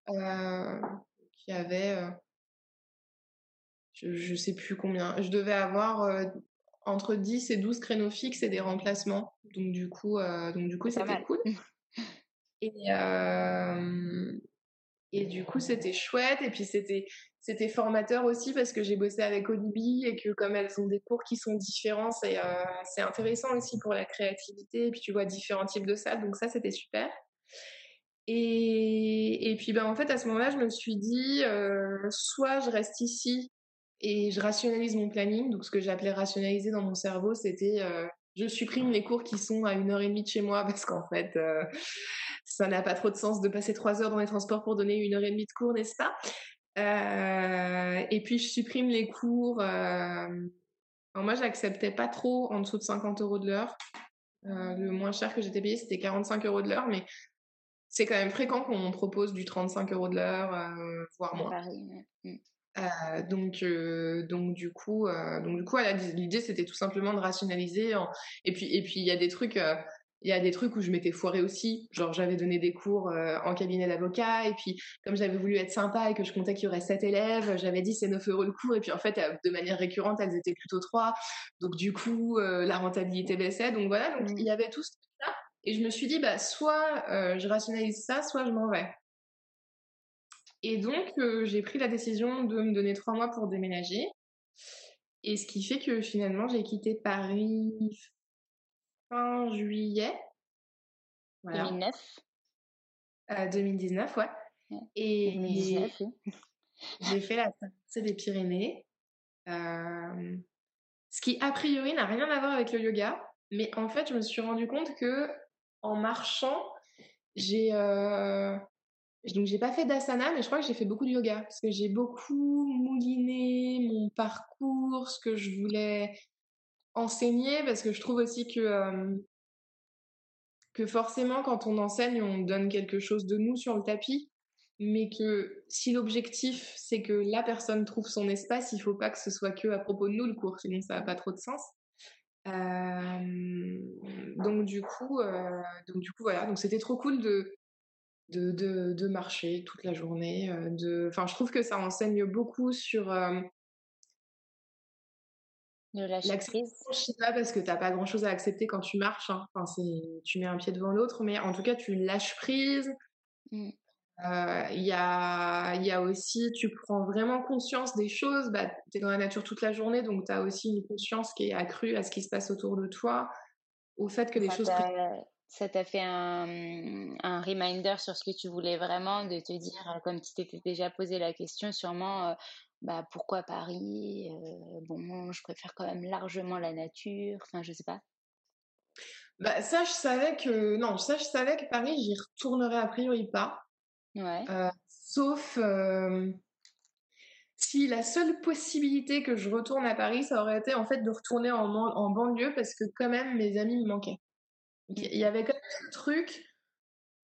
euh, qui avait, euh, je, ne sais plus combien, je devais avoir euh, entre 10 et 12 créneaux fixes et des remplacements. Donc du coup, donc du coup, c'était cool. Et et du coup, c'était chouette. Et puis c'était c'était formateur aussi parce que j'ai bossé avec Olibi et que comme elles ont des cours qui sont différents, c'est euh, c'est intéressant aussi pour la créativité. Et puis tu vois différents types de salles, donc ça c'était super. Et, et puis ben en fait à ce moment-là, je me suis dit euh, soit je reste ici et je rationalise mon planning. Donc ce que j'appelais rationaliser dans mon cerveau, c'était euh, je supprime les cours qui sont à une heure et demie de chez moi parce qu'en fait, ça n'a pas trop de sens de passer trois heures dans les transports pour donner une heure et demie de cours, n'est-ce pas? Euh, et puis je supprime les cours. Euh... moi, j'acceptais pas trop en dessous de 50 euros de l'heure. Euh, le moins cher que j'étais payé, c'était 45 euros de l'heure, mais c'est quand même fréquent qu'on propose du 35 euros de l'heure, voire moins. Mm. donc, donc du coup, donc du coup, l'idée c'était tout simplement de rationaliser. Et puis, et puis il y a des trucs il y a des trucs où je m'étais foirée aussi. Genre, j'avais donné des cours euh, en cabinet d'avocat, et puis, comme j'avais voulu être sympa et que je comptais qu'il y aurait 7 élèves, j'avais dit c'est 9 euros le cours, et puis en fait, euh, de manière récurrente, elles étaient plutôt 3. Donc, du coup, euh, la rentabilité baissait. Donc, voilà, donc il y avait tout ça. Et je me suis dit, bah, soit je rationalise ça, soit je m'en vais. Et donc, j'ai pris la décision de me donner 3 mois pour déménager. Et ce qui fait que finalement, j'ai quitté Paris fin juillet. 2009 2019, ouais. Et j'ai fait la traversée des Pyrénées. Euh, ce qui, a priori, n'a rien à voir avec le yoga. Mais en fait, je me suis rendu compte que en marchant, j'ai euh, donc j'ai pas fait d'asana, mais je crois que j'ai fait beaucoup de yoga parce que j'ai beaucoup mouliné mon parcours, ce que je voulais enseigner parce que je trouve aussi que, euh, que forcément quand on enseigne, on donne quelque chose de nous sur le tapis, mais que si l'objectif c'est que la personne trouve son espace, il faut pas que ce soit que à propos de nous le cours, sinon ça n'a pas trop de sens. Euh, donc du coup, euh, donc du coup voilà, donc c'était trop cool de de, de, de marcher toute la journée. de, enfin, je trouve que ça enseigne beaucoup sur L'acceptation, je sais pas, parce que t'as pas grand chose à accepter quand tu marches. Hein. Enfin, c'est, tu mets un pied devant l'autre, mais en tout cas, tu lâches prise. Mmh. Euh, il y, a, y a aussi, tu prends vraiment conscience des choses. Bah, tu es dans la nature toute la journée, donc tu as aussi une conscience qui est accrue à ce qui se passe autour de toi, au fait que les choses. Ça t'a fait un, un, reminder sur ce que tu voulais vraiment, de te dire, comme tu t'étais déjà posé la question, sûrement, euh, bah pourquoi Paris Bon, je préfère quand même largement la nature. Enfin, je sais pas. Bah ça, je savais que non, ça je savais que Paris, j'y retournerais a priori pas. Ouais. sauf si la seule possibilité que je retourne à Paris, ça aurait été en fait de retourner en, en banlieue parce que quand même mes amis me manquaient. Il y avait quand même ce truc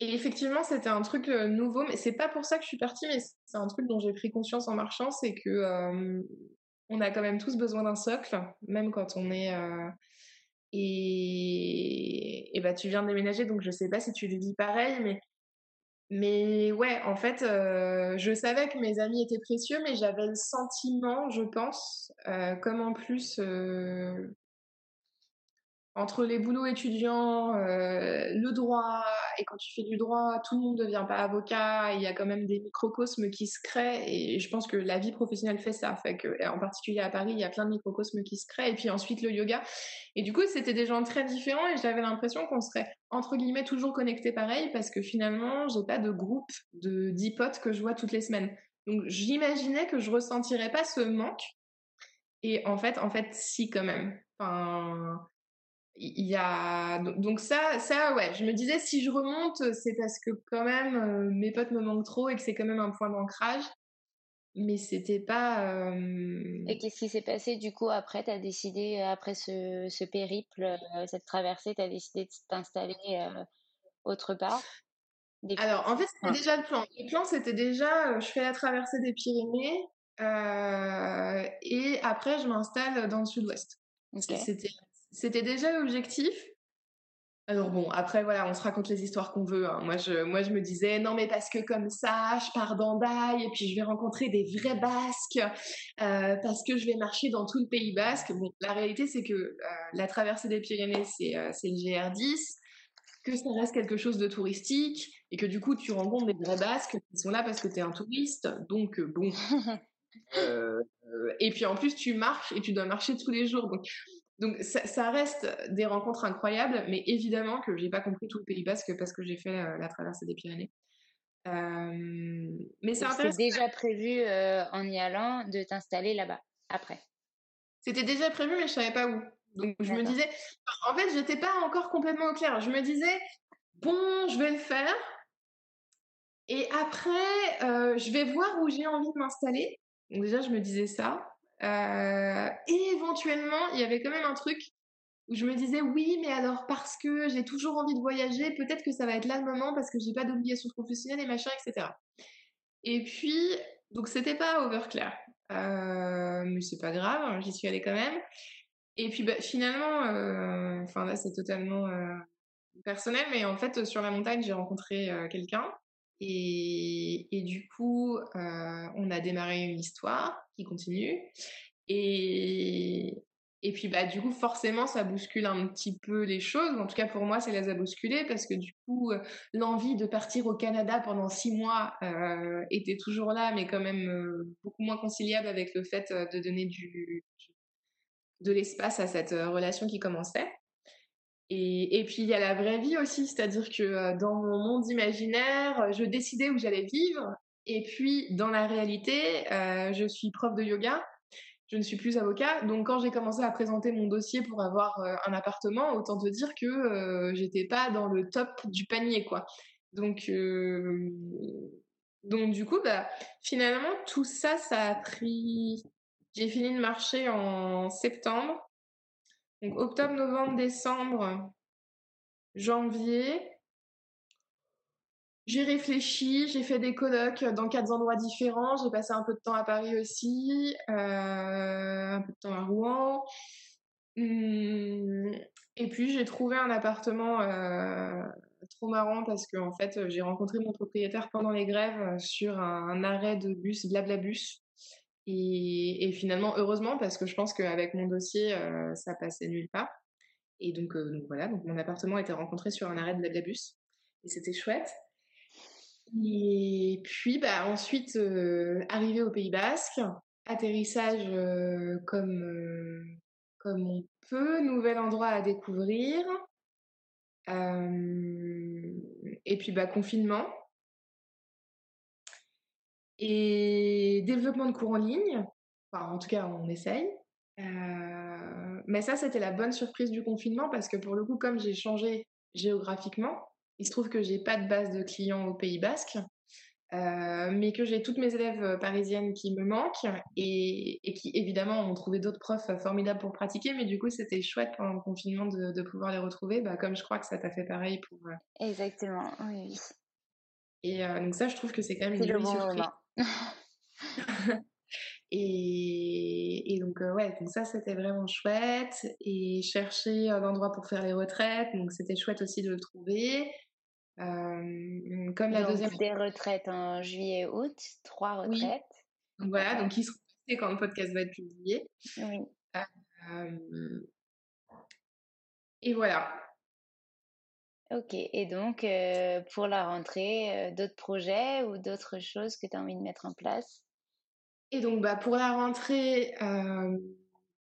et effectivement, c'était un truc euh, nouveau, mais c'est pas pour ça que je suis partie, mais c'est un truc dont j'ai pris conscience en marchant, c'est que euh, on a quand même tous besoin d'un socle, même quand on est euh, et, bah tu viens de déménager, donc je sais pas si tu le vis pareil, mais mais ouais, en fait, je savais que mes amis étaient précieux, mais j'avais le sentiment, je pense, comme en plus entre les boulots étudiants, euh, le droit, et quand tu fais du droit, tout le monde ne devient pas avocat, il y a quand même des microcosmes qui se créent, et je pense que la vie professionnelle fait ça, fait que, en particulier à Paris, il y a plein de microcosmes qui se créent, et puis ensuite le yoga. Et du coup, c'était des gens très différents, et j'avais l'impression qu'on serait, entre guillemets, toujours connectés pareil, parce que finalement, j'ai pas de groupe de dix potes que je vois toutes les semaines. Donc j'imaginais que je ressentirais pas ce manque, et en fait, en fait, si quand même. Il y a donc ça ça ouais je me disais si je remonte c'est parce que quand même euh, mes potes me manquent trop et que c'est quand même un point d'ancrage. Mais c'était pas euh, et qu'est-ce qui s'est passé du coup après? Tu as décidé euh, après ce, ce périple cette traversée tu as décidé de t'installer autre part? Alors en fait c'était déjà le plan. Le plan c'était déjà je fais la traversée des Pyrénées et après je m'installe dans le sud-ouest. C'était c'était déjà l'objectif? Alors bon, après voilà, on se raconte les histoires qu'on veut. Hein. Moi, je, moi, je me disais non mais parce que comme ça, je pars d'Andaï et puis je vais rencontrer des vrais Basques euh, parce que je vais marcher dans tout le Pays Basque. Bon, la réalité c'est que euh, la traversée des Pyrénées c'est euh, c'est le GR10, que ça reste quelque chose de touristique et que du coup tu rencontres des vrais Basques qui sont là parce que tu es un touriste. Donc bon. et puis en plus tu marches et tu dois marcher tous les jours. Donc donc ça, reste des rencontres incroyables, mais évidemment que j'ai pas compris tout le Pays Basque parce que j'ai fait euh, la traversée des Pyrénées. Euh, mais c'est intéressant. déjà prévu euh, en y allant de t'installer là-bas après. C'était déjà prévu, mais je savais pas où. Donc je me disais, en fait, j'étais pas encore complètement au clair. Je me disais, bon, je vais le faire. Et après, je vais voir où j'ai envie de m'installer. Donc déjà, je me disais ça. Euh, et éventuellement, il y avait quand même un truc où je me disais oui, mais alors parce que j'ai toujours envie de voyager, peut-être que ça va être là le moment parce que j'ai pas d'obligation professionnelle et machin, etc. Et puis, donc c'était pas Overclair, euh, mais c'est pas grave, hein, j'y suis allée quand même. Et puis bah, finalement, euh, enfin là c'est totalement euh, personnel, mais en fait sur la montagne j'ai rencontré quelqu'un et, du coup on a démarré une histoire qui continue. Et, puis, bah, du coup, forcément, ça bouscule un petit peu les choses. En tout cas, pour moi, ça les a bousculées parce que du coup, euh, l'envie de partir au Canada pendant six mois euh, était toujours là, mais quand même euh, beaucoup moins conciliable avec le fait euh, de donner du, de l'espace à cette euh, relation qui commençait. Et, puis, il y a la vraie vie aussi, c'est-à-dire que euh, dans mon monde imaginaire, je décidais où j'allais vivre. Et puis, dans la réalité, je suis prof de yoga je ne suis plus avocat. Donc quand j'ai commencé à présenter mon dossier pour avoir euh, un appartement, autant te dire que euh, j'étais pas dans le top du panier, quoi. Donc euh, donc du coup, bah finalement tout ça, ça a pris. J'ai fini de marcher en septembre. Donc octobre, novembre, décembre, janvier. J'ai réfléchi, j'ai fait des colloques dans quatre endroits différents. J'ai passé un peu de temps à Paris aussi, euh, un peu de temps à Rouen. Hum, et puis j'ai trouvé un appartement euh, trop marrant parce que fait j'ai rencontré mon propriétaire pendant les grèves sur un, un arrêt de bus, Blablabus. Et, finalement, heureusement, parce que je pense qu'avec mon dossier, euh, ça passait nulle part. Et donc, euh, donc voilà, donc mon appartement était rencontré sur un arrêt de Blablabus. Et c'était chouette. Et puis, bah, ensuite, euh, arrivé au Pays Basque, atterrissage comme, comme on peut, nouvel endroit à découvrir. et puis, bah, confinement. Et développement de cours en ligne. Enfin, en tout cas, on essaye. mais ça, c'était la bonne surprise du confinement parce que pour le coup, comme j'ai changé géographiquement, il se trouve que j'ai pas de base de clients au Pays Basque, euh, mais que j'ai toutes mes élèves parisiennes qui me manquent et, et qui évidemment ont trouvé d'autres profs formidables pour pratiquer, mais du coup c'était chouette pendant le confinement de, de pouvoir les retrouver, bah, comme je crois que ça t'a fait pareil pour. Euh... Exactement, oui. Et euh, donc ça, je trouve que c'est quand même une jolie bon surprise. Et, et, donc, euh, ouais, donc ça, c'était vraiment chouette. Et chercher un endroit pour faire les retraites, donc c'était chouette aussi de le trouver. Euh, comme la deuxième. Des retraites en juillet août, trois retraites. Oui. Donc voilà, donc ils seront postés quand le podcast va être publié. Oui. Euh, et voilà. Ok, et donc euh, pour la rentrée, euh, d'autres projets ou d'autres choses que tu as envie de mettre en place? Et donc bah, pour la rentrée, euh,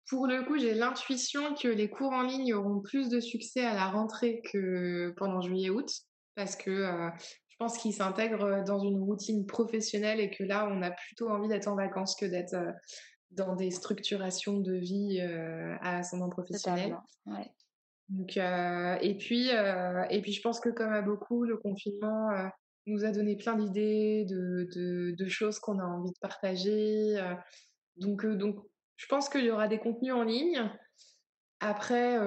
pour le coup, j'ai l'intuition que les cours en ligne auront plus de succès à la rentrée que pendant juillet-août, parce que je pense qu'ils s'intègrent dans une routine professionnelle et que là, on a plutôt envie d'être en vacances que d'être dans des structurations de vie à ascendant professionnel. Ouais. Euh, et puis, euh, et puis, je pense que comme à beaucoup, le confinement euh, nous a donné plein d'idées, de, de, choses qu'on a envie de partager. donc, donc, je pense qu'il y aura des contenus en ligne. Après,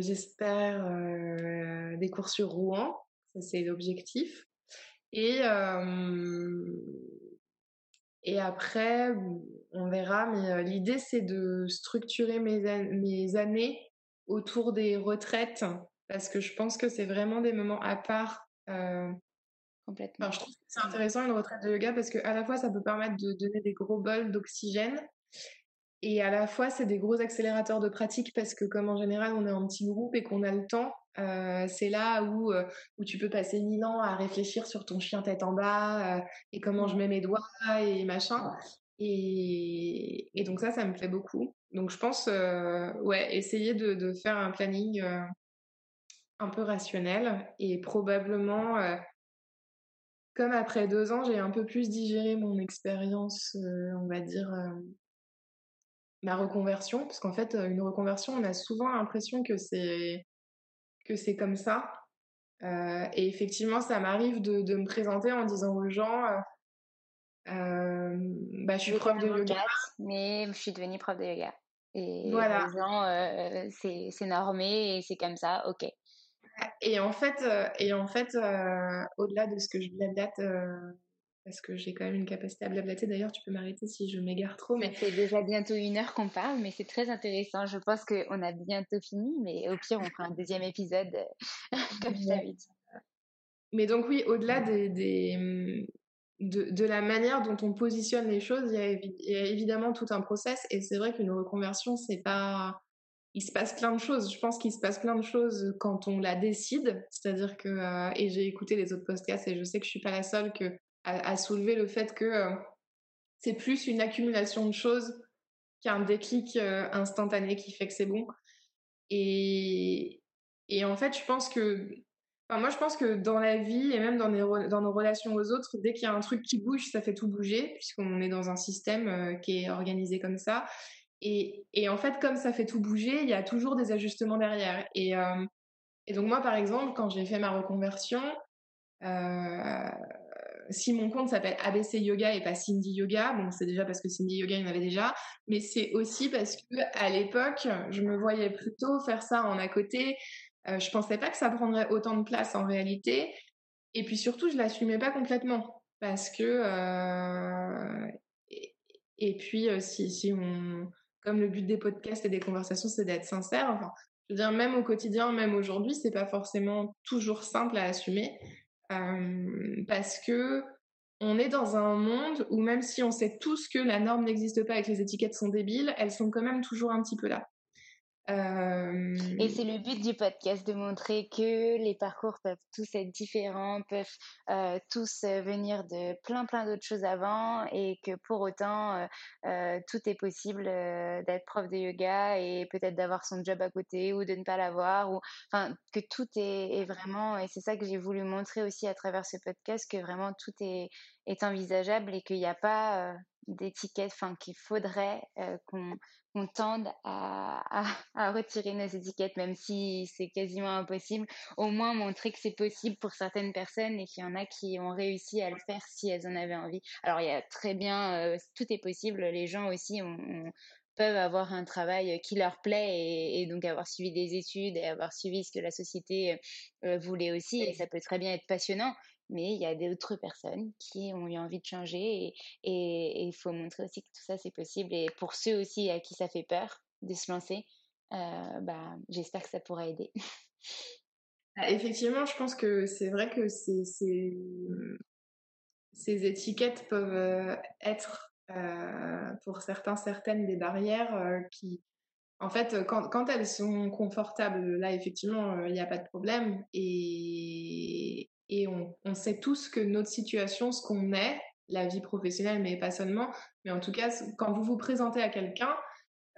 j'espère des cours sur Rouen. Ça, c'est l'objectif. Et, et après, on verra. Mais l'idée, c'est de structurer mes années autour des retraites parce que je pense que c'est vraiment des moments à part. Euh, Complètement. Enfin, je trouve que c'est intéressant une retraite de yoga parce que à la fois ça peut permettre de donner des gros bols d'oxygène et à la fois c'est des gros accélérateurs de pratique parce que comme en général on est en petit groupe et qu'on a le temps, euh, c'est là où euh, où tu peux passer mille ans à réfléchir sur ton chien tête en bas et comment je mets mes doigts et machin. Et, et, donc ça, ça me plaît beaucoup. Donc je pense, euh, ouais, essayer de, de, faire un planning euh, un peu rationnel et probablement, euh, comme après deux ans, j'ai un peu plus digéré mon expérience, on va dire, ma reconversion, parce qu'en fait, une reconversion, on a souvent l'impression que c'est que c'est comme ça. et effectivement, ça m'arrive de, de, me présenter en disant aux gens euh, bah, je suis prof de yoga. Mais je suis devenue prof de yoga. Et voilà. gens, c'est normé et c'est comme ça, ok. Et en fait, et en fait au-delà de ce que je blablate, parce que j'ai quand même une capacité à blablater, d'ailleurs, tu peux m'arrêter si je m'égare trop. Mais c'est déjà bientôt une heure qu'on parle, mais c'est très intéressant. Je pense qu'on a bientôt fini, mais au pire, on fera un deuxième épisode, comme je. Mais donc, oui, au-delà des, mmh, de, la manière dont on positionne les choses, il y a, évidemment tout un process. Et c'est vrai qu'une reconversion, c'est pas. Il se passe plein de choses. Je pense qu'il se passe plein de choses quand on la décide. C'est-à-dire que. Euh, et j'ai écouté les autres podcasts et je sais que je suis pas la seule que, à, soulever le fait que euh, c'est plus une accumulation de choses qu'un déclic euh, instantané qui fait que c'est bon. Et, et en fait, je pense que moi, je pense que dans la vie et même dans, nos relations aux autres, dès qu'il y a un truc qui bouge, ça fait tout bouger, puisqu'on est dans un système euh, qui est organisé comme ça. Et, en fait, comme ça fait tout bouger, il y a toujours des ajustements derrière. Et, euh, donc moi, par exemple, quand j'ai fait ma reconversion, euh, si mon compte s'appelle ABC Yoga et pas Cindy Yoga, bon, c'est déjà parce que Cindy Yoga, il y en avait déjà, mais c'est aussi parce que à l'époque, je me voyais plutôt faire ça en à côté, euh, je pensais pas que ça prendrait autant de place en réalité. Et puis surtout, je l'assumais pas complètement parce que euh, et, puis euh, si, si on comme le but des podcasts et des conversations, c'est d'être sincère. Je veux même au quotidien, même aujourd'hui, c'est pas forcément toujours simple à assumer parce que on est dans un monde où même si on sait tous que la norme n'existe pas et que les étiquettes sont débiles, elles sont quand même toujours un petit peu là. Et c'est le but du podcast de montrer que les parcours peuvent tous être différents, peuvent tous venir de plein plein d'autres choses avant et que pour autant tout est possible d'être prof de yoga et peut-être d'avoir son job à côté ou de ne pas l'avoir ou enfin que tout est, vraiment et c'est ça que j'ai voulu montrer aussi à travers ce podcast que vraiment tout est envisageable et qu'il n'y a pas d'étiquette, enfin qu'il faudrait qu'on on tende à, retirer nos étiquettes, même si c'est quasiment impossible, au moins montrer que c'est possible pour certaines personnes et qu'il y en a qui ont réussi à le faire si elles en avaient envie. Alors il y a très bien, euh, tout est possible, les gens aussi peuvent avoir un travail qui leur plaît et, donc avoir suivi des études et avoir suivi ce que la société euh, voulait aussi, et ça peut très bien être passionnant mais il y a d'autres personnes qui ont eu envie de changer et il faut montrer aussi que tout ça c'est possible et pour ceux aussi à qui ça fait peur de se lancer, euh, bah, j'espère que ça pourra aider. Ah, effectivement, je pense que c'est vrai que ces, ces, étiquettes peuvent euh, être euh, pour certains certaines des barrières qui, en fait, quand, quand, elles sont confortables, là, effectivement, il n'y a pas de problème. Et, et on, sait tous que notre situation, ce qu'on est, la vie professionnelle, mais pas seulement, mais en tout cas, quand vous vous présentez à quelqu'un,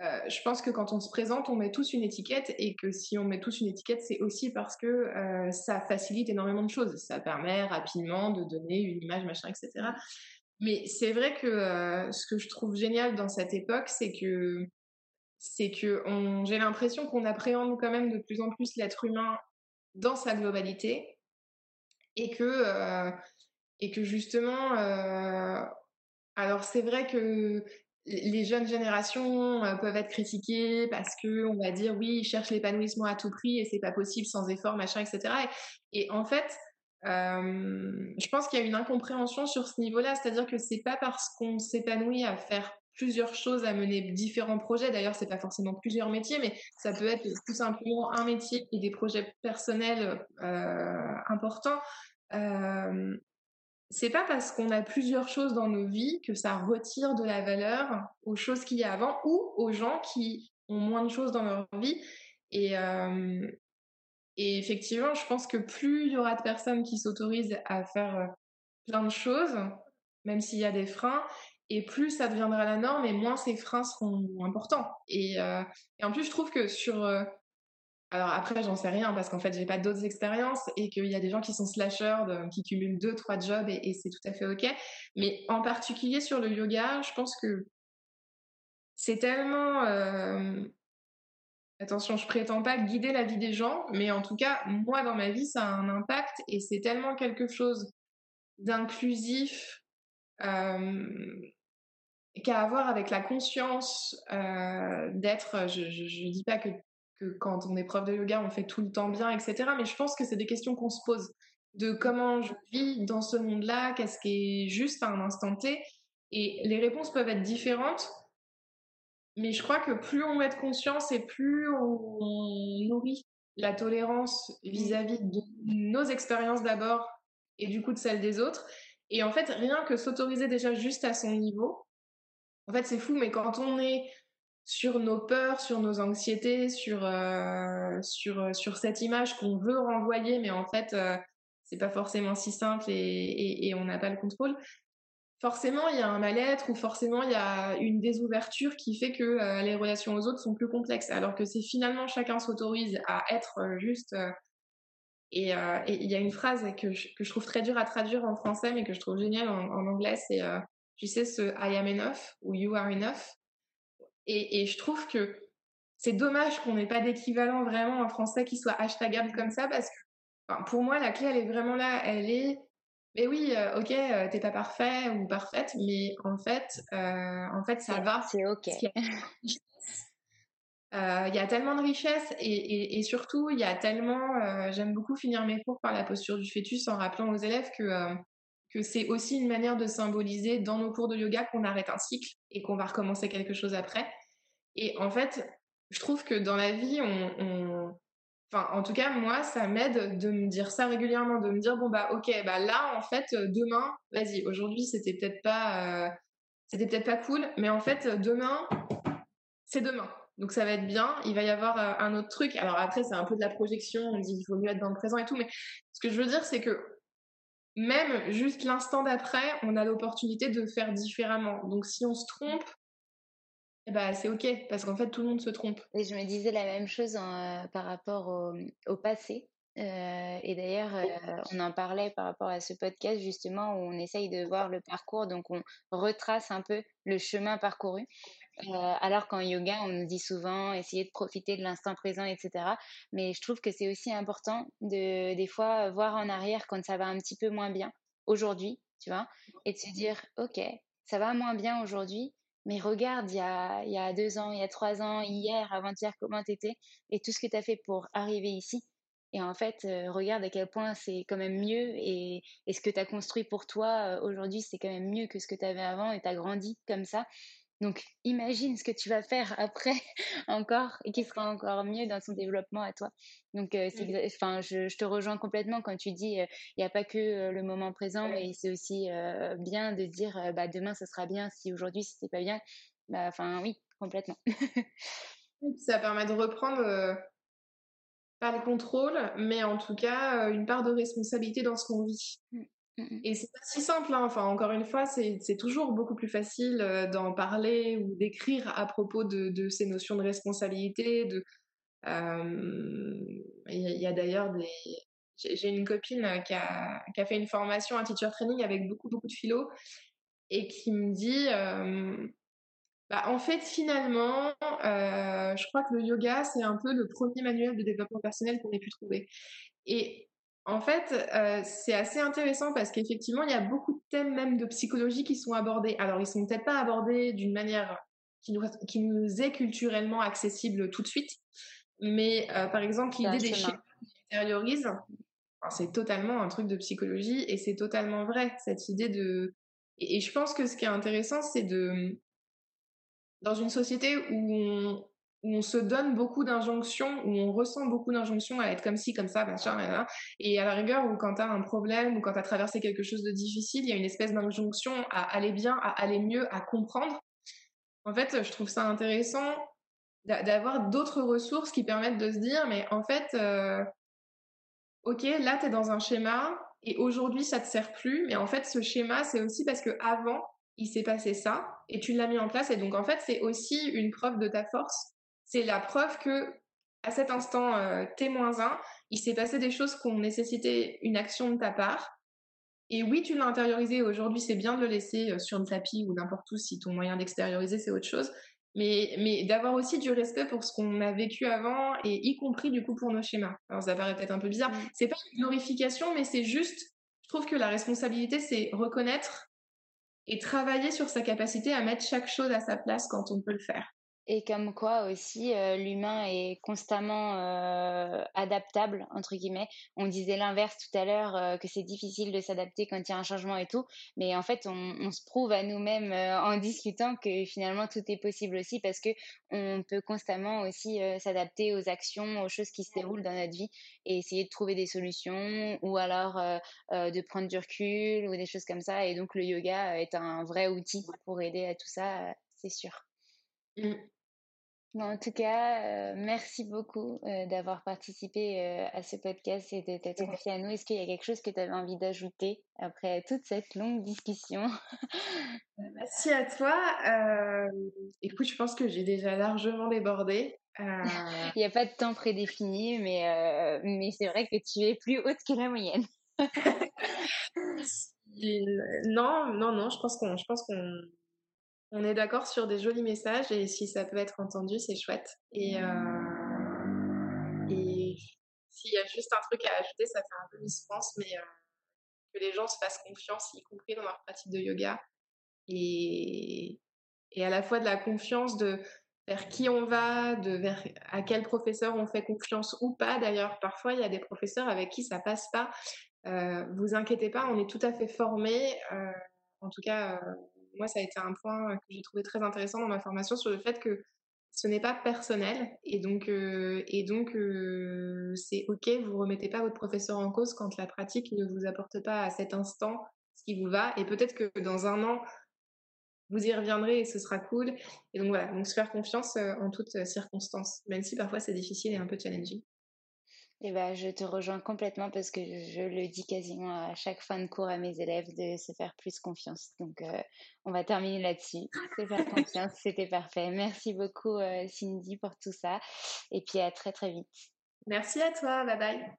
euh, je pense que quand on se présente, on met tous une étiquette et que si on met tous une étiquette, c'est aussi parce que euh, ça facilite énormément de choses. Ça permet rapidement de donner une image, machin, etc. Mais c'est vrai que euh, ce que je trouve génial dans cette époque, c'est que c'est que j'ai l'impression qu'on appréhende quand même de plus en plus l'être humain dans sa globalité et que, euh, et que justement, euh, alors c'est vrai que les jeunes générations euh, peuvent être critiquées parce que on va dire oui ils cherchent l'épanouissement à tout prix et c'est pas possible sans effort machin etc et, en fait je pense qu'il y a une incompréhension sur ce niveau-là. C'est-à-dire que c'est pas parce qu'on s'épanouit à faire plusieurs choses à mener différents projets d'ailleurs c'est pas forcément plusieurs métiers mais ça peut être tout simplement un métier et des projets personnels importants euh, c'est pas parce qu'on a plusieurs choses dans nos vies que ça retire de la valeur aux choses qu'il y a avant ou aux gens qui ont moins de choses dans leur vie. Et, euh, effectivement, je pense que plus il y aura de personnes qui s'autorisent à faire euh, plein de choses, même s'il y a des freins, et plus ça deviendra la norme, et moins ces freins seront importants. Et, euh, en plus, je trouve que sur euh, alors après, j'en sais rien parce qu'en fait, j'ai pas d'autres expériences et qu'il y a des gens qui sont slashers, qui cumulent deux, trois jobs et, c'est tout à fait ok. Mais en particulier sur le yoga, je pense que c'est tellement. Euh, attention, je prétends pas guider la vie des gens, mais en tout cas, moi dans ma vie, ça a un impact et c'est tellement quelque chose d'inclusif. Qu'à avoir avec la conscience d'être, je, je, dis pas que, que quand on est prof de yoga, on fait tout le temps bien, etc. Mais je pense que c'est des questions qu'on se pose de comment je vis dans ce monde-là, qu'est-ce qui est juste à un instant T. Et les réponses peuvent être différentes, mais je crois que plus on met de conscience et plus on nourrit la tolérance vis-à-vis de nos expériences d'abord et du coup de celles des autres. Et en fait, rien que s'autoriser déjà juste à son niveau, en fait, c'est fou, mais quand on est sur nos peurs, sur nos anxiétés, sur, euh, sur, euh, sur cette image qu'on veut renvoyer, mais en fait, euh, c'est pas forcément si simple et, et, on n'a pas le contrôle. Forcément, il y a un mal-être ou forcément il y a une désouverture qui fait que euh, les relations aux autres sont plus complexes. Alors que c'est finalement chacun s'autorise à être juste. Et il y a une phrase que je, que je, trouve très dure à traduire en français, mais que je trouve géniale en, en anglais, c'est tu sais ce I am enough ou you are enough. Et, et je trouve que c'est dommage qu'on n'ait pas d'équivalent vraiment en français qui soit hashtagable comme ça parce que pour moi, la clé, elle est vraiment là. Elle est, mais oui, euh, ok, euh, t'es pas parfait ou parfaite, mais en fait, euh, en fait, ça va. C'est ok. Il y a tellement de richesse et, et, surtout, il y a tellement. J'aime beaucoup finir mes cours par la posture du fœtus en rappelant aux élèves que que c'est aussi une manière de symboliser dans nos cours de yoga qu'on arrête un cycle et qu'on va recommencer quelque chose après. Et en fait, je trouve que dans la vie, on Enfin, en tout cas, moi, ça m'aide de me dire ça régulièrement, de me dire bon bah ok, bah là en fait demain, vas-y, aujourd'hui c'était peut-être pas, euh, c'était peut-être pas cool, mais en fait demain, c'est demain. Donc ça va être bien. Il va y avoir euh, un autre truc. Alors après, c'est un peu de la projection. On dit qu'il faut mieux être dans le présent et tout, mais ce que je veux dire, c'est que même juste l'instant d'après, on a l'opportunité de faire différemment. Donc si on se trompe, bah, c'est ok, parce qu'en fait, tout le monde se trompe. Et je me disais la même chose euh, par rapport au, passé. Euh, et d'ailleurs, euh, on en parlait par rapport à ce podcast justement où on essaye de voir le parcours, donc on retrace un peu le chemin parcouru. Alors qu'en yoga, on nous dit souvent essayer de profiter de l'instant présent, etc. Mais je trouve que c'est aussi important de des fois voir en arrière quand ça va un petit peu moins bien aujourd'hui, tu vois, et de se dire ok, ça va moins bien aujourd'hui, mais regarde, il y a, il y a deux ans, il y a trois ans, hier, avant-hier, comment t'étais et tout ce que tu as fait pour arriver ici. Et en fait, euh, regarde à quel point c'est quand même mieux et, et ce que tu as construit pour toi euh, aujourd'hui, c'est quand même mieux que ce que tu avais avant et tu as grandi comme ça. Donc, imagine ce que tu vas faire après encore et qui sera encore mieux dans son développement à toi. Donc, euh, enfin, je, te rejoins complètement quand tu dis, euh, il n'y a pas que euh, le moment présent et c'est aussi bien de dire, bah, demain, ce sera bien. Si aujourd'hui, c'était pas bien, bah, enfin, oui, complètement. ça permet de reprendre pas le contrôle, mais en tout cas, une part de responsabilité dans ce qu'on vit. Et c'est pas si simple, hein. enfin encore une fois, c'est toujours beaucoup plus facile euh, d'en parler ou d'écrire à propos de, ces notions de responsabilité. De, il y a, d'ailleurs des, j'ai une copine qui a, qui a, fait une formation, un teacher training avec beaucoup beaucoup de philo et qui me dit, bah, en fait finalement, euh, je crois que le yoga c'est un peu le premier manuel de développement personnel qu'on ait pu trouver. En fait, euh, c'est assez intéressant parce qu'effectivement, il y a beaucoup de thèmes même de psychologie qui sont abordés. Alors, ils sont peut-être pas abordés d'une manière qui nous, qui nous, est culturellement accessible tout de suite, mais euh, par exemple, l'idée des schémas qui intériorisent, c'est totalement un truc de psychologie et c'est totalement vrai, cette idée de... Et, et, je pense que ce qui est intéressant, c'est de... Dans une société où on, où on se donne beaucoup d'injonctions, où on ressent beaucoup d'injonctions à être comme ci, comme ça, machin, et à la rigueur, ou quand tu as un problème, ou quand tu as traversé quelque chose de difficile, il y a une espèce d'injonction à aller bien, à aller mieux, à comprendre. En fait, je trouve ça intéressant d'avoir d'autres ressources qui permettent de se dire, mais en fait, euh, ok, là, tu es dans un schéma, et aujourd'hui, ça te sert plus, mais en fait, ce schéma, c'est aussi parce que avant, il s'est passé ça, et tu l'as mis en place, et donc en fait, c'est aussi une preuve de ta force c'est la preuve que à cet instant euh, T-1, il s'est passé des choses qui ont nécessité une action de ta part. Et oui, tu l'as intériorisé. Aujourd'hui, c'est bien de le laisser euh, sur le tapis ou n'importe où si ton moyen d'extérioriser, c'est autre chose. Mais, mais d'avoir aussi du respect pour ce qu'on a vécu avant et y compris du coup pour nos schémas. Alors ça paraît peut-être un peu bizarre. Mm. C'est pas une glorification, mais c'est juste, je trouve que la responsabilité, c'est reconnaître et travailler sur sa capacité à mettre chaque chose à sa place quand on peut le faire. Et comme quoi aussi, euh, l'humain est constamment euh, adaptable, entre guillemets. On disait l'inverse tout à l'heure, euh, que c'est difficile de s'adapter quand il y a un changement et tout. Mais en fait, on, on se prouve à nous-mêmes en discutant que finalement, tout est possible aussi parce que on peut constamment aussi s'adapter aux actions, aux choses qui se déroulent dans notre vie et essayer de trouver des solutions ou alors de prendre du recul ou des choses comme ça. Et donc, le yoga est un vrai outil pour aider à tout ça, c'est sûr. Mmh en tout cas, euh, merci beaucoup euh, d'avoir participé euh, à ce podcast et de t'être confié à nous. Est-ce qu'il y a quelque chose que tu avais envie d'ajouter après toute cette longue discussion? Merci à toi. écoute, je pense que j'ai déjà largement débordé. Il n'y a pas de temps prédéfini, mais, mais c'est vrai que tu es plus haute que la moyenne. non, non, non, je pense qu'on on est d'accord sur des jolis messages et si ça peut être entendu, c'est chouette. Et, euh, s'il y a juste un truc à ajouter, ça fait un peu France, mais euh, que les gens se fassent confiance, y compris dans leur pratique de yoga. Et, à la fois de la confiance de vers qui on va, de vers à quel professeur on fait confiance ou pas. D'ailleurs, parfois, il y a des professeurs avec qui ça passe pas. Euh, vous inquiétez pas, on est tout à fait formés. En tout cas, moi, ça a été un point que j'ai trouvé très intéressant dans ma formation sur le fait que ce n'est pas personnel et donc euh, euh, c'est ok vous remettez pas votre professeur en cause quand la pratique ne vous apporte pas à cet instant ce qui vous va et peut-être que dans un an vous y reviendrez et ce sera cool. Et donc voilà donc se faire confiance euh, en toutes circonstances même si parfois c'est difficile et un peu challenging eh ben, je te rejoins complètement parce que je le dis quasiment à chaque fin de cours à mes élèves de se faire plus confiance. Donc, euh, on va terminer là-dessus. Se faire confiance, c'était parfait. Merci beaucoup, euh, Cindy, pour tout ça. Et puis, à très, très vite. Merci à toi. Bye bye.